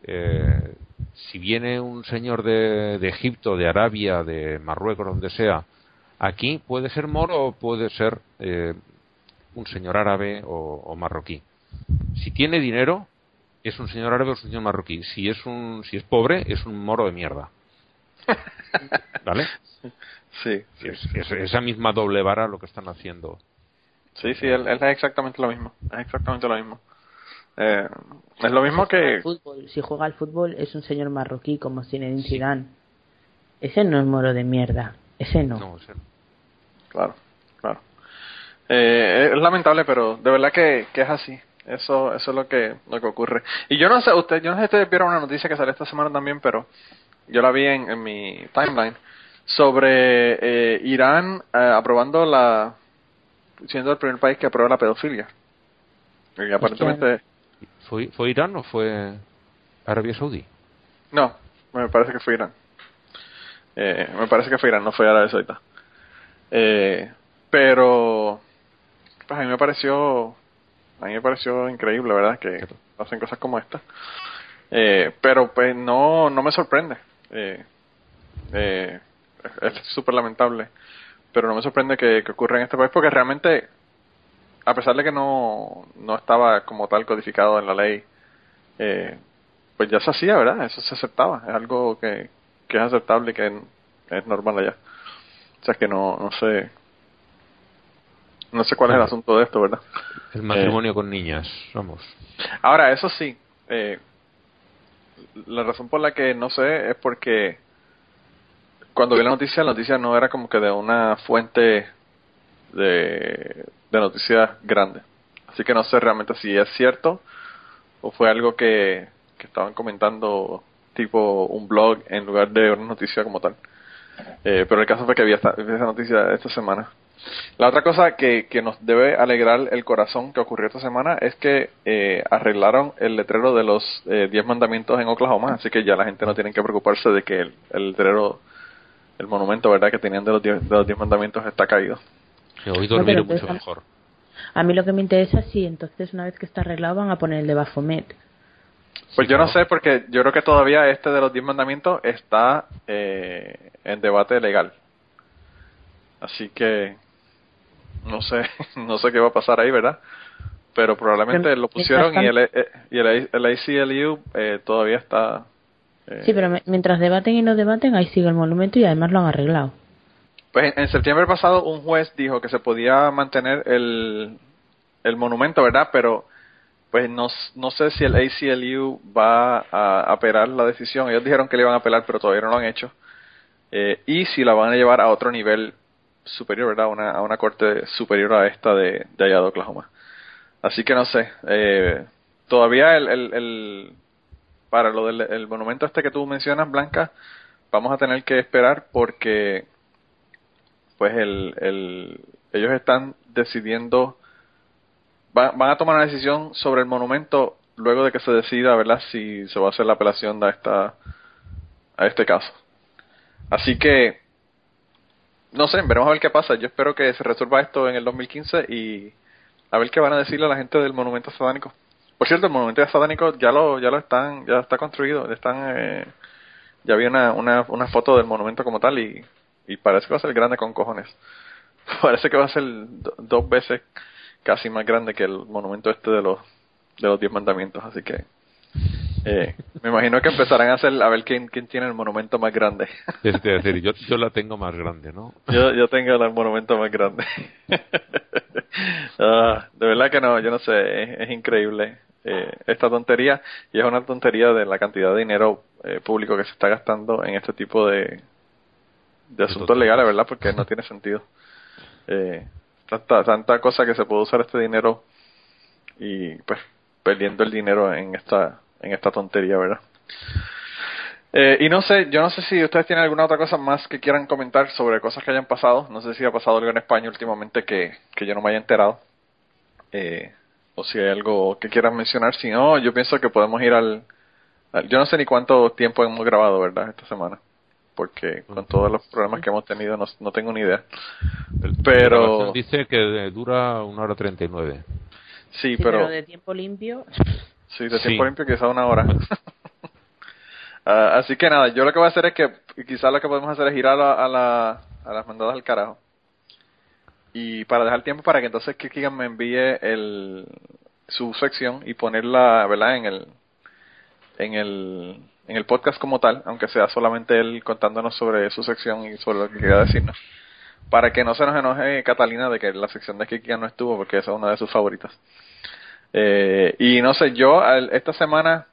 Eh, si viene un señor de, de, Egipto, de Arabia, de Marruecos, donde sea, aquí puede ser moro o puede ser eh, un señor árabe o, marroquí. Si tiene dinero, es un señor árabe o un señor marroquí. Si es, un, si es pobre, es un moro de mierda. ¿Vale? Sí. es, esa misma doble vara lo que están haciendo. Sí, sí, él, es exactamente lo mismo. Es exactamente lo mismo. Eh, es lo mismo que... si juega al fútbol es un señor marroquí como Zinedine Zidane. Ese no es moro de mierda. Ese no. no ese Claro, claro. Eh, es lamentable, pero de verdad que, que es así. Eso, eso es lo que, lo que ocurre. Y yo no sé, usted, yo no sé si ustedes vieron una noticia que salió esta semana también, pero yo la vi en, en mi timeline sobre eh, Irán eh, aprobando la siendo el primer país que aprueba la pedofilia. Y aparentemente... ¿Fue, ¿Fue Irán o fue Arabia Saudí? No, me parece que fue Irán. Eh, me parece que fue Irán, no fue Arabia Saudita. Eh, pero pues a mí me pareció a mí me pareció increíble, ¿verdad? Que hacen cosas como esta. Eh, pero pues no no me sorprende. Eh, eh, es súper lamentable pero no me sorprende que, ocurra en este país porque realmente, a pesar de que no, no estaba como tal codificado en la ley, eh, pues ya se hacía, ¿verdad? Eso se aceptaba, es algo que, que es aceptable y que es normal allá. O sea que no, no sé, no sé cuál es el asunto de esto, ¿verdad? El matrimonio con niñas, vamos. Ahora, eso sí, eh, la razón por la que no sé es porque cuando vi la noticia, la noticia no era como que de una fuente de, de noticias grande. Así que no sé realmente si es cierto o fue algo que, que estaban comentando tipo un blog en lugar de una noticia como tal. Eh, pero el caso fue que vi, esta, esa noticia esta semana. La otra cosa que, que nos debe alegrar el corazón que ocurrió esta semana es que eh, arreglaron el letrero de los eh, 10 mandamientos en Oklahoma, así que ya la gente no tiene que preocuparse de que el letrero, el monumento, ¿verdad?, que tenían de los 10 de los 10 mandamientos está caído. Que hoy No, mucho déjame- mejor. A mí lo que me interesa es si entonces una vez que está arreglado van a poner el de Baphomet. Pues Sí, yo no sé, porque yo creo que todavía este de los 10 mandamientos está eh, en debate legal. Así que no sé, no sé qué va a pasar ahí, ¿verdad? Pero probablemente Pero, lo pusieron y el, eh, y el, el ACLU eh, todavía está... eh, Sí, pero mientras debaten y no debaten, ahí sigue el monumento y además lo han arreglado. Pues en, en septiembre pasado un juez dijo que se podía mantener el, el monumento, ¿verdad? Pero pues no, no sé si el ACLU va a apelar la decisión. Ellos dijeron que le iban a apelar, pero todavía no lo han hecho. Eh, y si la van a llevar a otro nivel superior, ¿verdad? Una, a una corte superior a esta de, de allá de Oklahoma. Así que no sé. Eh, todavía el, el, el- para lo del el monumento este que tú mencionas, Blanca, vamos a tener que esperar porque pues el, el, ellos están decidiendo, va- van a tomar una decisión sobre el monumento luego de que se decida, ¿verdad?, si se va a hacer la apelación a, esta, a este caso. Así que, no sé, veremos a ver qué pasa. Yo espero que se resuelva esto en el 2015 y a ver qué van a decirle a la gente del monumento satánico. Por cierto, el monumento satánico ya lo, ya lo están, ya está construido, ya están, eh, ya vi una, una, una foto del monumento como tal y, y parece que va a ser grande con cojones. parece que va a ser do- dos veces casi más grande que el monumento este de los de los diez mandamientos, así que eh, me imagino que empezarán a hacer a ver quién, quién tiene el monumento más grande. Es decir, yo, yo la tengo más grande, ¿no? yo, yo tengo el monumento más grande. Ah, de verdad que no, yo no sé, es, es increíble eh, esta tontería y es una tontería de la cantidad de dinero eh, público que se está gastando en este tipo de, de asuntos legales, ¿verdad? Porque no tiene sentido. Eh, tanta, tanta cosa que se puede usar este dinero y pues perdiendo el dinero en esta en esta tontería, ¿verdad? Eh, y no sé, yo no sé si ustedes tienen alguna otra cosa más que quieran comentar sobre cosas que hayan pasado. No sé si ha pasado algo en España últimamente que, que yo no me haya enterado. Eh, o si hay algo que quieran mencionar. Si no, yo pienso que podemos ir al, al- Yo no sé ni cuánto tiempo hemos grabado, ¿verdad? Esta semana. Porque con todos los problemas que hemos tenido no, no tengo ni idea. Pero- dice que dura una hora treinta y nueve. Sí, pero... pero de tiempo limpio. Sí, de Sí. tiempo limpio quizá una hora. Ah, así que nada, yo lo que voy a hacer es que quizás lo que podemos hacer es ir a, la, a, la- a las mandadas al carajo. Y para dejar tiempo para que entonces Kikigan me envíe el, su sección y ponerla, ¿verdad? En el, en el, en el podcast como tal, aunque sea solamente él contándonos sobre su sección y sobre lo que quería decirnos. Para que no se nos enoje Catalina de que la sección de Kikigan no estuvo, porque esa es una de sus favoritas. Eh, y no sé, yo esta semana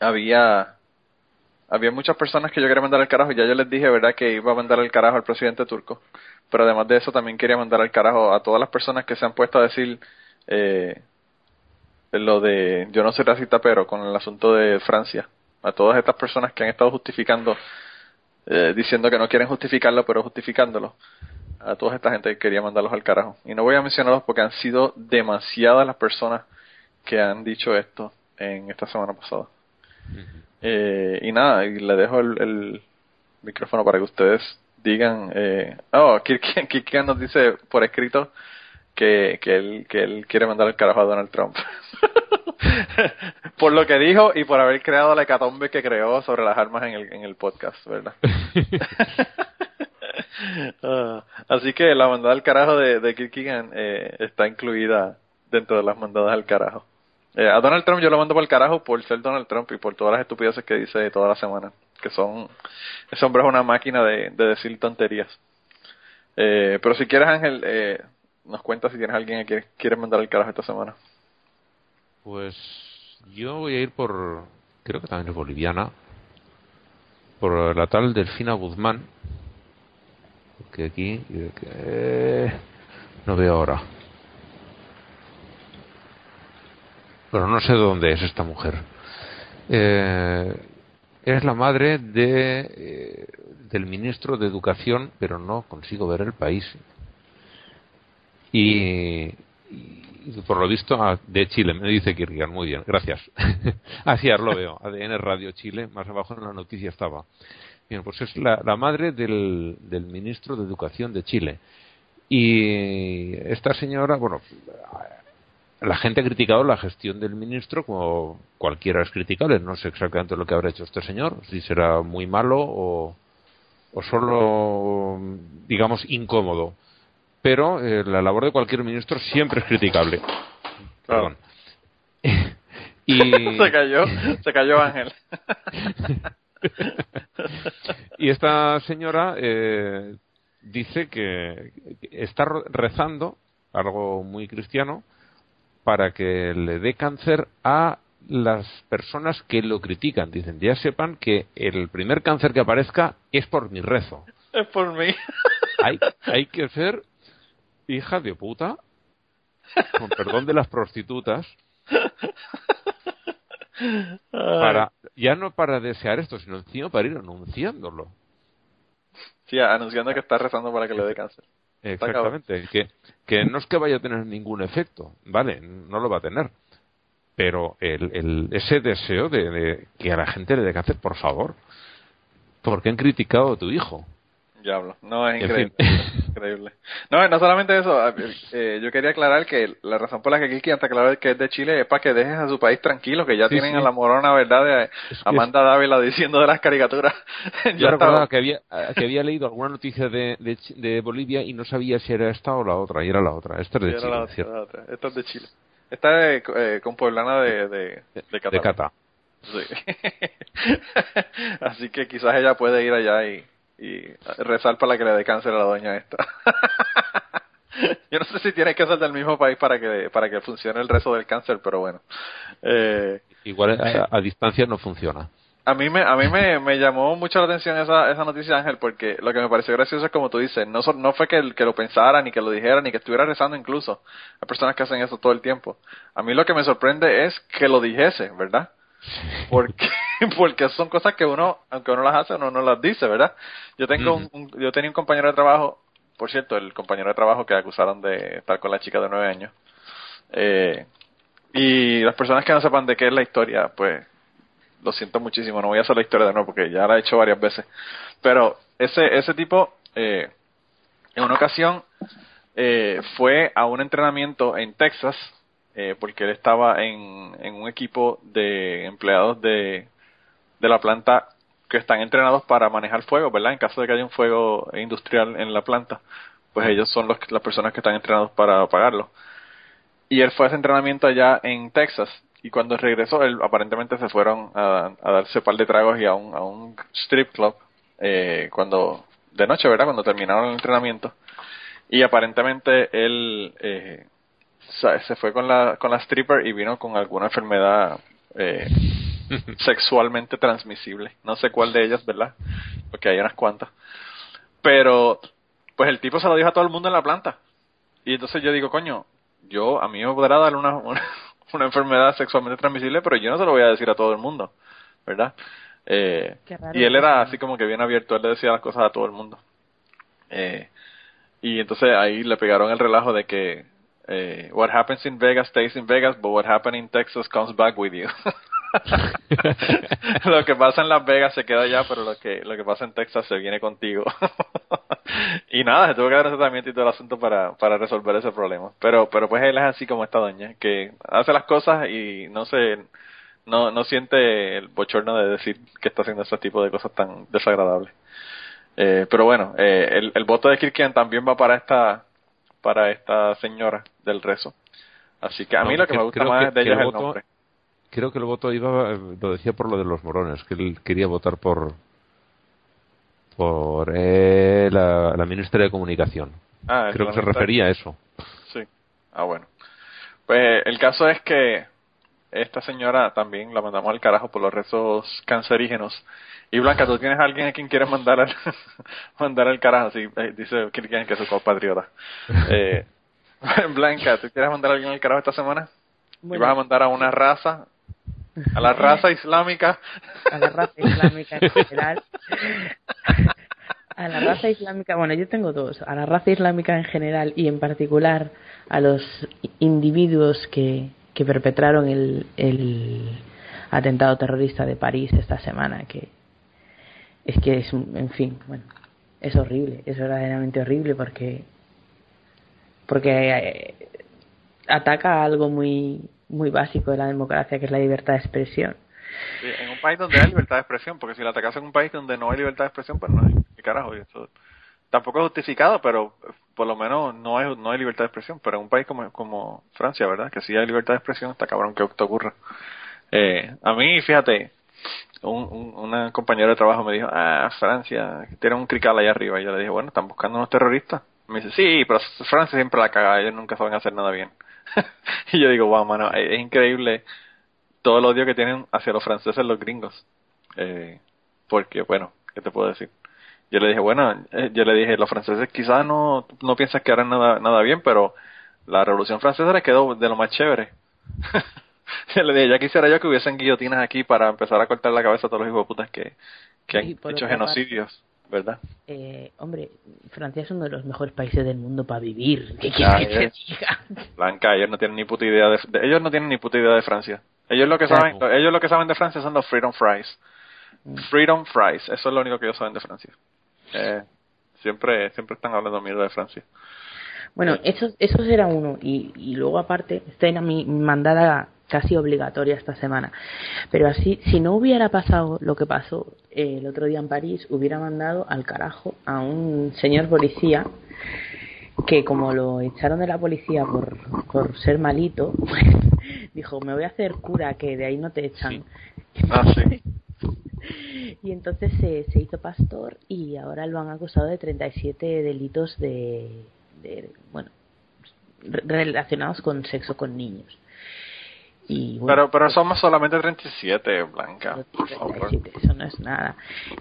había había muchas personas que yo quería mandar al carajo ya yo les dije, ¿verdad?, que iba a mandar al carajo al presidente turco. Pero además de eso también quería mandar al carajo a todas las personas que se han puesto a decir eh, lo de yo no soy racista, pero con el asunto de Francia. A todas estas personas que han estado justificando, eh, diciendo que no quieren justificarlo, pero justificándolo. A toda esta gente quería mandarlos al carajo. Y no voy a mencionarlos porque han sido demasiadas las personas que han dicho esto en esta semana pasada. Eh, y nada, y le dejo el, el micrófono para que ustedes digan. Eh, oh, Kirkian, Kirkian nos dice por escrito que, que, él, que él quiere mandar el carajo a Donald Trump. por lo que dijo y por haber creado la hecatombe que creó sobre las armas en el, en el podcast, ¿verdad? Ah, así que la mandada al carajo de, de Kirkigan eh, está incluida dentro de las mandadas al carajo. Eh, a Donald Trump yo lo mando por el carajo por ser Donald Trump y por todas las estupideces que dice toda la semana. Que son. Ese hombre es una máquina de, de decir tonterías. Eh, pero si quieres, Ángel, eh, nos cuenta si tienes alguien que quiere mandar al carajo esta semana. Pues yo voy a ir por, creo que también es boliviana, por la tal Delfina Guzmán, que aquí eh, no veo ahora. Pero no sé dónde es esta mujer. Eh, es la madre de eh, del ministro de Educación, pero no consigo ver el país. Y, por lo visto ah, de Chile, me dice Kirchner, muy bien, gracias. Así ahora lo veo, ADN Radio Chile, más abajo en la noticia estaba. Bien, pues es la, la madre del, del ministro de Educación de Chile. Y esta señora, bueno, la gente ha criticado la gestión del ministro como cualquiera es criticable. No sé exactamente lo que habrá hecho este señor, si será muy malo o, o solo, digamos, incómodo. Pero eh, la labor de cualquier ministro siempre es criticable. Perdón. y... se cayó, se cayó Ángel. y esta señora eh, dice que está rezando, algo muy cristiano, para que le dé cáncer a las personas que lo critican. Dicen, ya sepan que el primer cáncer que aparezca es por mi rezo. Es por mí. Hay, hay que ser hija de puta, con perdón de las prostitutas, para ya no para desear esto, sino encima para ir anunciándolo. Sí, anunciando que está rezando para que le dé cáncer. Exactamente, que, que no es que vaya a tener ningún efecto, ¿vale? No lo va a tener. Pero el, el, ese deseo de, de que a la gente le dé cáncer, por favor, porque han criticado a tu hijo. Diablo, no, es En increíble. fin. increíble. No, no solamente eso, eh, yo quería aclarar que la razón por la que Kiki hasta aclarar que es de Chile es para que dejes a su país tranquilo, que ya Sí, tienen sí. a la morona, ¿verdad? De Amanda Dávila diciendo de las caricaturas. Yo ya recordaba está. que había, que había leído alguna noticia de, de, de Bolivia y no sabía si era esta o la otra, y era la otra. Esta es de Chile, otra, ¿cierto? la otra. Esta es de Chile. Esta es eh, con poblana de, de, de De Cataluña. Cata. Sí. Así que quizás ella puede ir allá y, y rezar para que le dé cáncer a la doña esta. Yo no sé si tiene que ser del mismo país para que para que funcione el rezo del cáncer, pero bueno. Eh, Igual a, a distancia no funciona. a mí me a mí me, me llamó mucho la atención esa esa noticia Ángel porque lo que me pareció gracioso es como tú dices, no no fue que, el- que lo pensara ni que lo dijera ni que estuviera rezando incluso. Hay personas que hacen eso todo el tiempo. A mí lo que me sorprende es que lo dijese, ¿verdad? Porque porque son cosas que uno aunque uno las hace uno no las dice verdad yo tengo un, un- yo tenía un compañero de trabajo por cierto el compañero de trabajo que acusaron de estar con la chica de nueve años eh, y las personas que no sepan de qué es la historia pues lo siento muchísimo no voy a hacer la historia de nuevo porque ya la he hecho varias veces pero ese ese tipo eh, en una ocasión eh, fue a un entrenamiento en Texas eh, porque él estaba en, en un equipo de empleados de, de la planta que están entrenados para manejar fuego, ¿verdad? En caso de que haya un fuego industrial en la planta, pues ellos son los, las personas que están entrenados para apagarlo. Y él fue a ese entrenamiento allá en Texas y cuando regresó, él aparentemente se fueron a, a darse par de tragos y a un, a un strip club eh, cuando de noche, ¿verdad? Cuando terminaron el entrenamiento. Y aparentemente él eh, se fue con la, con la stripper y vino con alguna enfermedad eh, sexualmente transmisible. No sé cuál de ellas, ¿verdad? Porque hay unas cuantas. Pero, pues el tipo se lo dijo a todo el mundo en la planta. Y entonces yo digo, coño, yo, a mí me podrá dar una, una, una enfermedad sexualmente transmisible, pero yo no se lo voy a decir a todo el mundo, ¿verdad? Eh, y él era así como que bien abierto, él le decía las cosas a todo el mundo. Eh, y entonces ahí le pegaron el relajo de que eh, what happens in Vegas stays in Vegas, but what happens in Texas comes back with you. lo que pasa en Las Vegas se queda allá, pero lo que lo que pasa en Texas se viene contigo. y nada, se tuvo que dar ese tratamiento y todo el asunto para, para resolver ese problema. Pero pero pues él es así como esta doña, que hace las cosas y no se no no siente el bochorno de decir que está haciendo ese tipo de cosas tan desagradables. Eh, pero bueno, eh, el, el voto de Kirkian también va para esta para esta señora del rezo. Así que a mí No, lo que me gusta más que- de ella el es el voto- nombre. Creo que el voto iba, lo decía por lo de los morones, que él quería votar por por eh, la, la ministra de Comunicación. Ah, Creo que se refería a eso. Sí. Ah, bueno. Pues el caso es que esta señora también la mandamos al carajo por los rezos cancerígenos. Y Blanca, ¿tú tienes a alguien a quien quieres mandar al, mandar al carajo? Sí, eh, dice Kirkian que es su compatriota. Eh, Blanca, ¿tú quieres mandar a alguien al carajo esta semana? ¿Y vas a mandar a una raza? ¿A la raza islámica? a la raza islámica en general. a la raza islámica, bueno, yo tengo dos, a la raza islámica en general y en particular a los individuos que, que perpetraron el, el atentado terrorista de París esta semana, que es que es, en fin, bueno, es horrible, es verdaderamente horrible porque porque eh, ataca a algo muy muy básico de la democracia, que es la libertad de expresión. Sí, en un país donde hay libertad de expresión, porque si la atacas en un país donde no hay libertad de expresión, pues no hay. ¿Qué carajo? Eso tampoco es justificado, pero por lo menos no hay, no hay libertad de expresión. Pero en un país como, como Francia, ¿verdad? Que sí hay libertad de expresión, está cabrón que esto ocurra. Eh, a mí, fíjate, un, un, una compañera de trabajo me dijo, ah, Francia, tiene un crical allá arriba. Y yo le dije, bueno, están buscando unos terroristas. Me dice, sí, pero Francia siempre la caga, ellos nunca saben hacer nada bien. y yo digo, wow, mano, es increíble todo el odio que tienen hacia los franceses los gringos. Eh, porque, bueno, ¿qué te puedo decir? Yo le dije, bueno, eh, yo le dije, los franceses quizás no, no piensas que harán nada, nada bien, pero la revolución francesa les quedó de lo más chévere. yo le dije, ya quisiera yo que hubiesen guillotinas aquí para empezar a cortar la cabeza a todos los hijos de putas que, que han hecho genocidios, ¿verdad? Eh, hombre, Francia es uno de los mejores países del mundo para vivir. ¿Qué Ya, quieres que te diga? Blanca, ellos no tienen ni puta idea de, de- ellos no tienen ni puta idea de Francia. Ellos lo que Claro. saben, ellos lo que saben de Francia son los freedom fries. Freedom fries, eso es lo único que ellos saben de Francia. Eh, siempre siempre están hablando mierda de Francia. Bueno, eso, eso será uno. Y, y luego, aparte, esta era mi mandada casi obligatoria esta semana. Pero así, si no hubiera pasado lo que pasó eh, el otro día en París, hubiera mandado al carajo a un señor policía que, como lo echaron de la policía por, por ser malito, pues, dijo: Me voy a hacer cura, que de ahí no te echan. Ah, sí. Y entonces se, se hizo pastor y ahora lo han acusado de 37 delitos de, de bueno, re- relacionados con sexo con niños. Y bueno, Pero pero somos solamente 37, Blanca, por favor. 37, eso no es nada.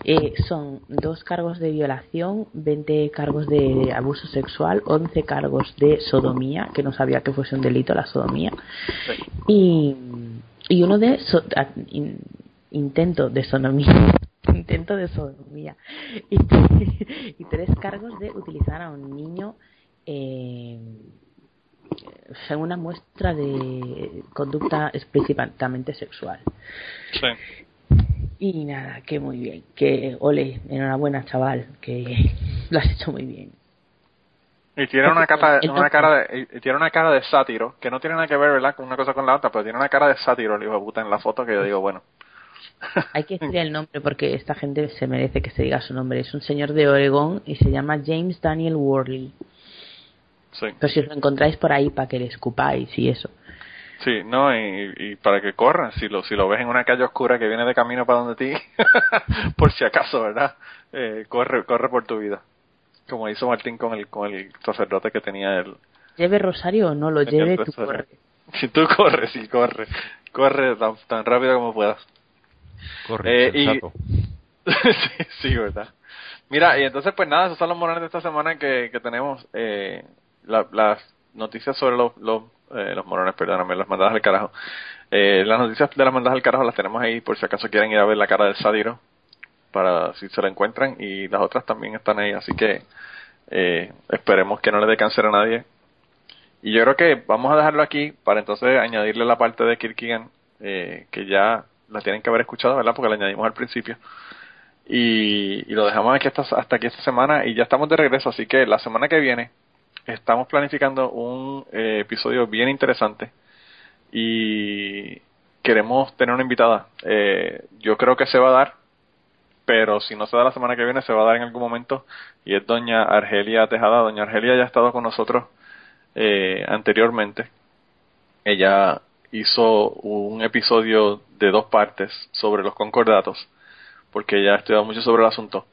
Eh, son dos cargos de violación, 20 cargos de abuso sexual, 11 cargos de sodomía, que no sabía que fuese un delito la sodomía, Sí. y, y uno de so- intento de sodomía intento de sodomía y, y tres cargos de utilizar a un niño eh, en una muestra de conducta explícitamente sexual Sí. y nada que muy bien que ole enhorabuena chaval que lo has hecho muy bien Y tiene una cara, una de, y tiene una cara de sátiro, que no tiene nada que ver, ¿verdad? Con una cosa con la otra, pero tiene una cara de sátiro, el hijo de puta, en la foto que yo digo, bueno. Hay que decir el nombre porque esta gente se merece que se diga su nombre. Es un señor de Oregón y se llama James Daniel Worley. Sí, Pero si os lo encontráis por ahí para que le escupáis y eso. sí, no, y, y para que corran, si lo, si lo ves en una calle oscura que viene de camino para donde ti, por si acaso, ¿verdad? Eh, corre, corre por tu vida. Como hizo Martín con el, con el sacerdote que tenía él. Lleve Rosario o no lo lleve, tú Entonces, corre. Si tú corres, sí, corre. Corre tan, tan rápido como puedas. Corre, Eh, y- sí, sí, verdad. Mira, y entonces, pues nada, esos son los morones de esta semana que, que tenemos. Eh, la- las noticias sobre los, los, eh, los morones, perdóname, las mandadas al carajo. Eh, las noticias de las mandadas al carajo las tenemos ahí por si acaso quieren ir a ver la cara del sátiro, para si se la encuentran, y las otras también están ahí, así que eh, esperemos que no le dé cáncer a nadie. Y yo creo que vamos a dejarlo aquí para entonces añadirle la parte de Kirkigan, eh, que ya la tienen que haber escuchado, ¿verdad? Porque la añadimos al principio. Y, y lo dejamos aquí hasta, hasta aquí esta semana y ya estamos de regreso, así que la semana que viene estamos planificando un eh, episodio bien interesante y queremos tener una invitada. Eh, yo creo que se va a dar, pero si no se da la semana que viene, se va a dar en algún momento y es doña Argelia Tejada. Doña Argelia ya ha estado con nosotros eh, anteriormente. Ella hizo un episodio de dos partes sobre los concordatos, porque ella ha estudiado mucho sobre el asunto.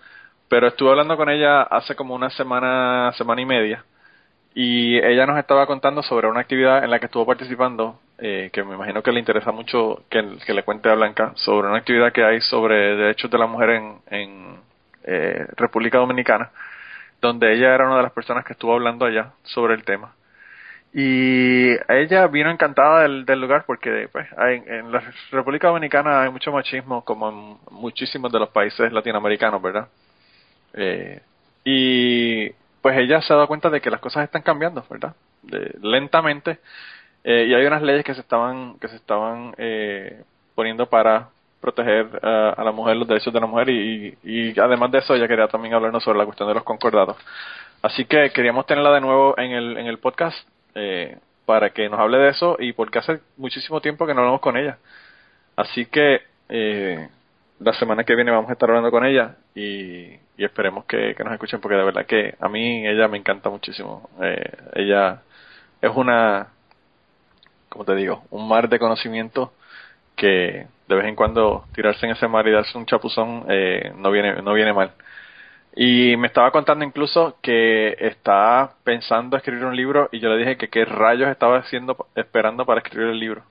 Pero estuve hablando con ella hace como una semana, semana y media, y ella nos estaba contando sobre una actividad en la que estuvo participando, eh, que me imagino que le interesa mucho que, le cuente a Blanca, sobre una actividad que hay sobre derechos de la mujer en, en eh, República Dominicana, donde ella era una de las personas que estuvo hablando allá sobre el tema. Y ella vino encantada del, lugar porque pues, hay- en la República Dominicana hay mucho machismo como en muchísimos de los países latinoamericanos, ¿verdad? Eh, y pues ella se ha dado cuenta de que las cosas están cambiando, ¿verdad? De- lentamente. Eh, y hay unas leyes que se estaban, que se estaban eh, poniendo para proteger a la mujer, los derechos de la mujer y, y, y además de eso ella quería también hablarnos sobre la cuestión de los concordados. Así que queríamos tenerla de nuevo en el, en el podcast eh, para que nos hable de eso y porque hace muchísimo tiempo que no hablamos con ella. Así que eh, la semana que viene vamos a estar hablando con ella y, esperemos que, que nos escuchen porque de verdad que a mí ella me encanta muchísimo. Eh, ella es una, como te digo, un mar de conocimiento que de vez en cuando tirarse en ese mar y darse un chapuzón eh, no viene no viene mal. Y me estaba contando incluso que está pensando escribir un libro y yo le dije que qué rayos estaba haciendo esperando para escribir el libro.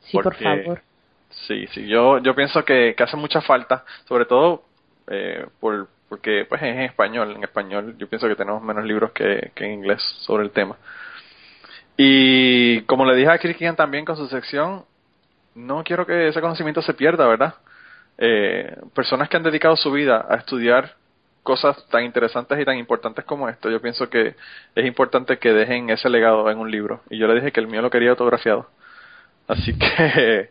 Sí, por favor. Sí, sí, yo, yo pienso que, que hace mucha falta, sobre todo eh, por, porque pues es en español, en español yo pienso que tenemos menos libros que, que en inglés sobre el tema. Y como le dije a Kirkian también con su sección, no quiero que ese conocimiento se pierda, ¿verdad? Eh, personas que han dedicado su vida a estudiar cosas tan interesantes y tan importantes como esto, yo pienso que es importante que dejen ese legado en un libro. Y yo le dije que el mío lo quería autografiado. Así que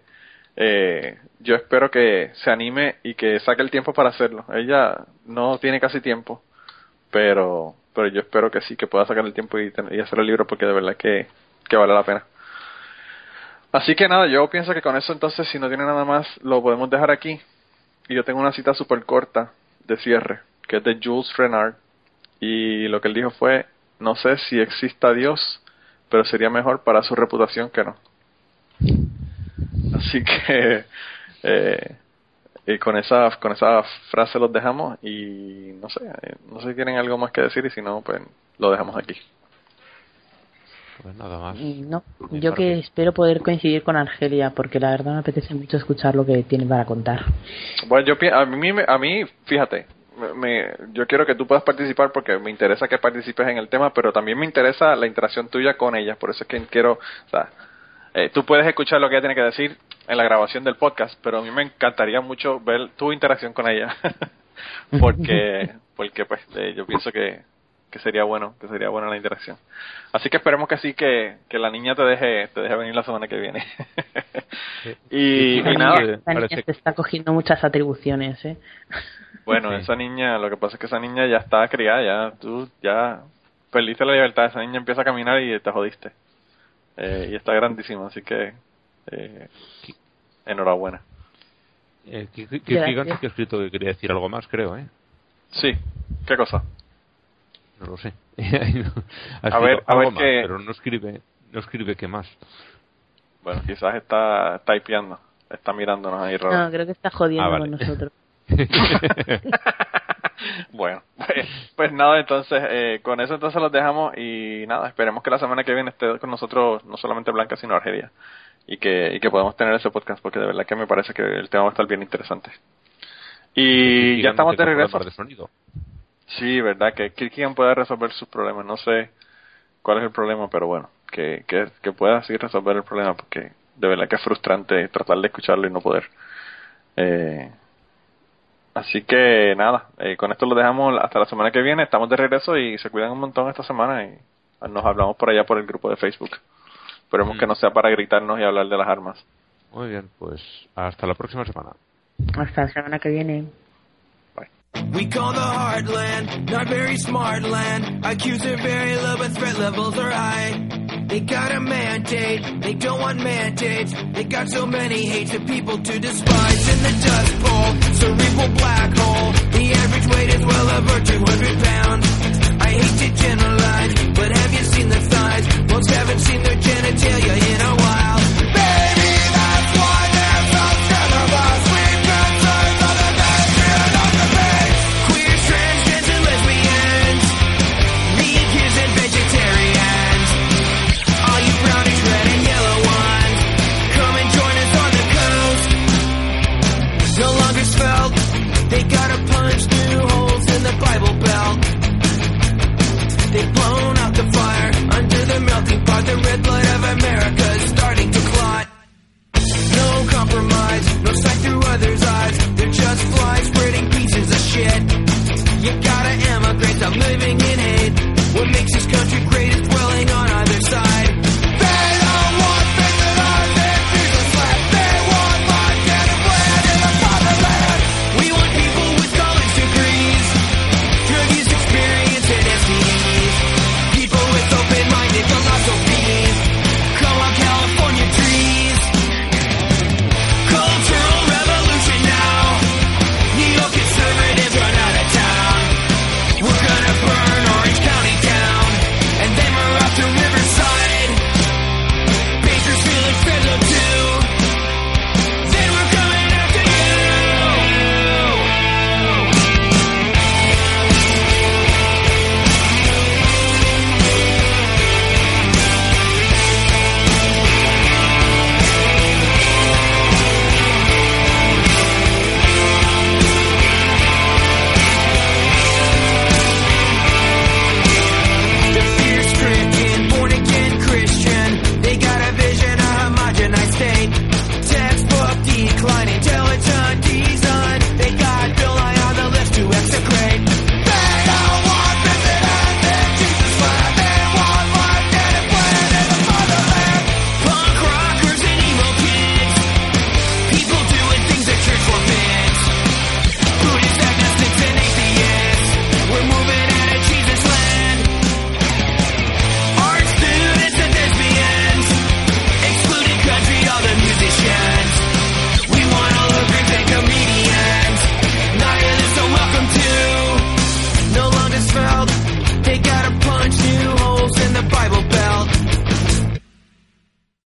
eh, yo espero que se anime y que saque el tiempo para hacerlo. Ella no tiene casi tiempo, pero pero yo espero que sí, que pueda sacar el tiempo y, y hacer el libro porque de verdad que, que vale la pena. Así que nada, yo pienso que con eso entonces, si no tiene nada más, lo podemos dejar aquí. Y yo tengo una cita súper corta de cierre, que es de Jules Renard. Y lo que él dijo fue, no sé si exista Dios, pero sería mejor para su reputación que no. Así que eh, y con esa con esa frase los dejamos y no sé, eh, no sé si tienen algo más que decir y si no, pues lo dejamos aquí. Pues nada más. Y No, yo que espero poder coincidir con Argelia porque la verdad me apetece mucho escuchar lo que tiene para contar. Bueno, yo a mí me- a mí, fíjate, me, me- yo quiero que tú puedas participar porque me interesa que participes en el tema, pero también me interesa la interacción tuya con ella, por eso es que quiero, o sea, eh, tú puedes escuchar lo que ella tiene que decir en la grabación del podcast, pero a mí me encantaría mucho ver tu interacción con ella, porque, porque pues eh, yo pienso que, que sería bueno, que sería buena la interacción. Así que esperemos que sí, que, que la niña te deje, te deje venir la semana que viene. y, nada, niña, la niña te está cogiendo muchas atribuciones, ¿eh? Bueno, Sí. esa niña, lo que pasa es que esa niña ya está criada, ya tú ya perdiste la libertad, esa niña empieza a caminar y te jodiste. Eh, y está grandísima, así que eh, enhorabuena. Eh, que, que, que ha escrito que quería decir algo más, creo, ¿eh? Sí, ¿qué cosa? No lo sé. A ver, a ver más, qué- Pero no escribe, no escribe qué más. Bueno, quizás está typeando, está mirándonos ahí raro. No, creo que está jodiendo Ah, vale. con nosotros. bueno, pues, pues nada, entonces eh, con eso entonces los dejamos y nada, esperemos que la semana que viene esté con nosotros no solamente Blanca sino Argelia y que, y que podamos tener ese podcast porque de verdad que me parece que el tema va a estar bien interesante. Y ya estamos de regreso. de sonido. Sí, verdad que Kirkigan puede resolver sus problemas. No sé cuál es el problema, pero bueno, que, que, que pueda así resolver el problema porque de verdad que es frustrante tratar de escucharlo y no poder. Eh, así que nada, eh, con esto lo dejamos hasta la semana que viene. Estamos de regreso y se cuidan un montón esta semana y nos hablamos por allá por el grupo de Facebook. Esperemos Mm. que no sea para gritarnos y hablar de las armas. Muy bien, pues hasta la próxima semana. Hasta la semana que viene. We call the heartland, not very smart land. IQs are very low, but threat levels are high. They got a mandate, they don't want mandates. They got so many hates of people to despise in the dust bowl, cerebral black hole. The average weight is well over 200 pounds. I hate to generalize, but have you seen the thighs? Most haven't seen their genitalia in a while. Living in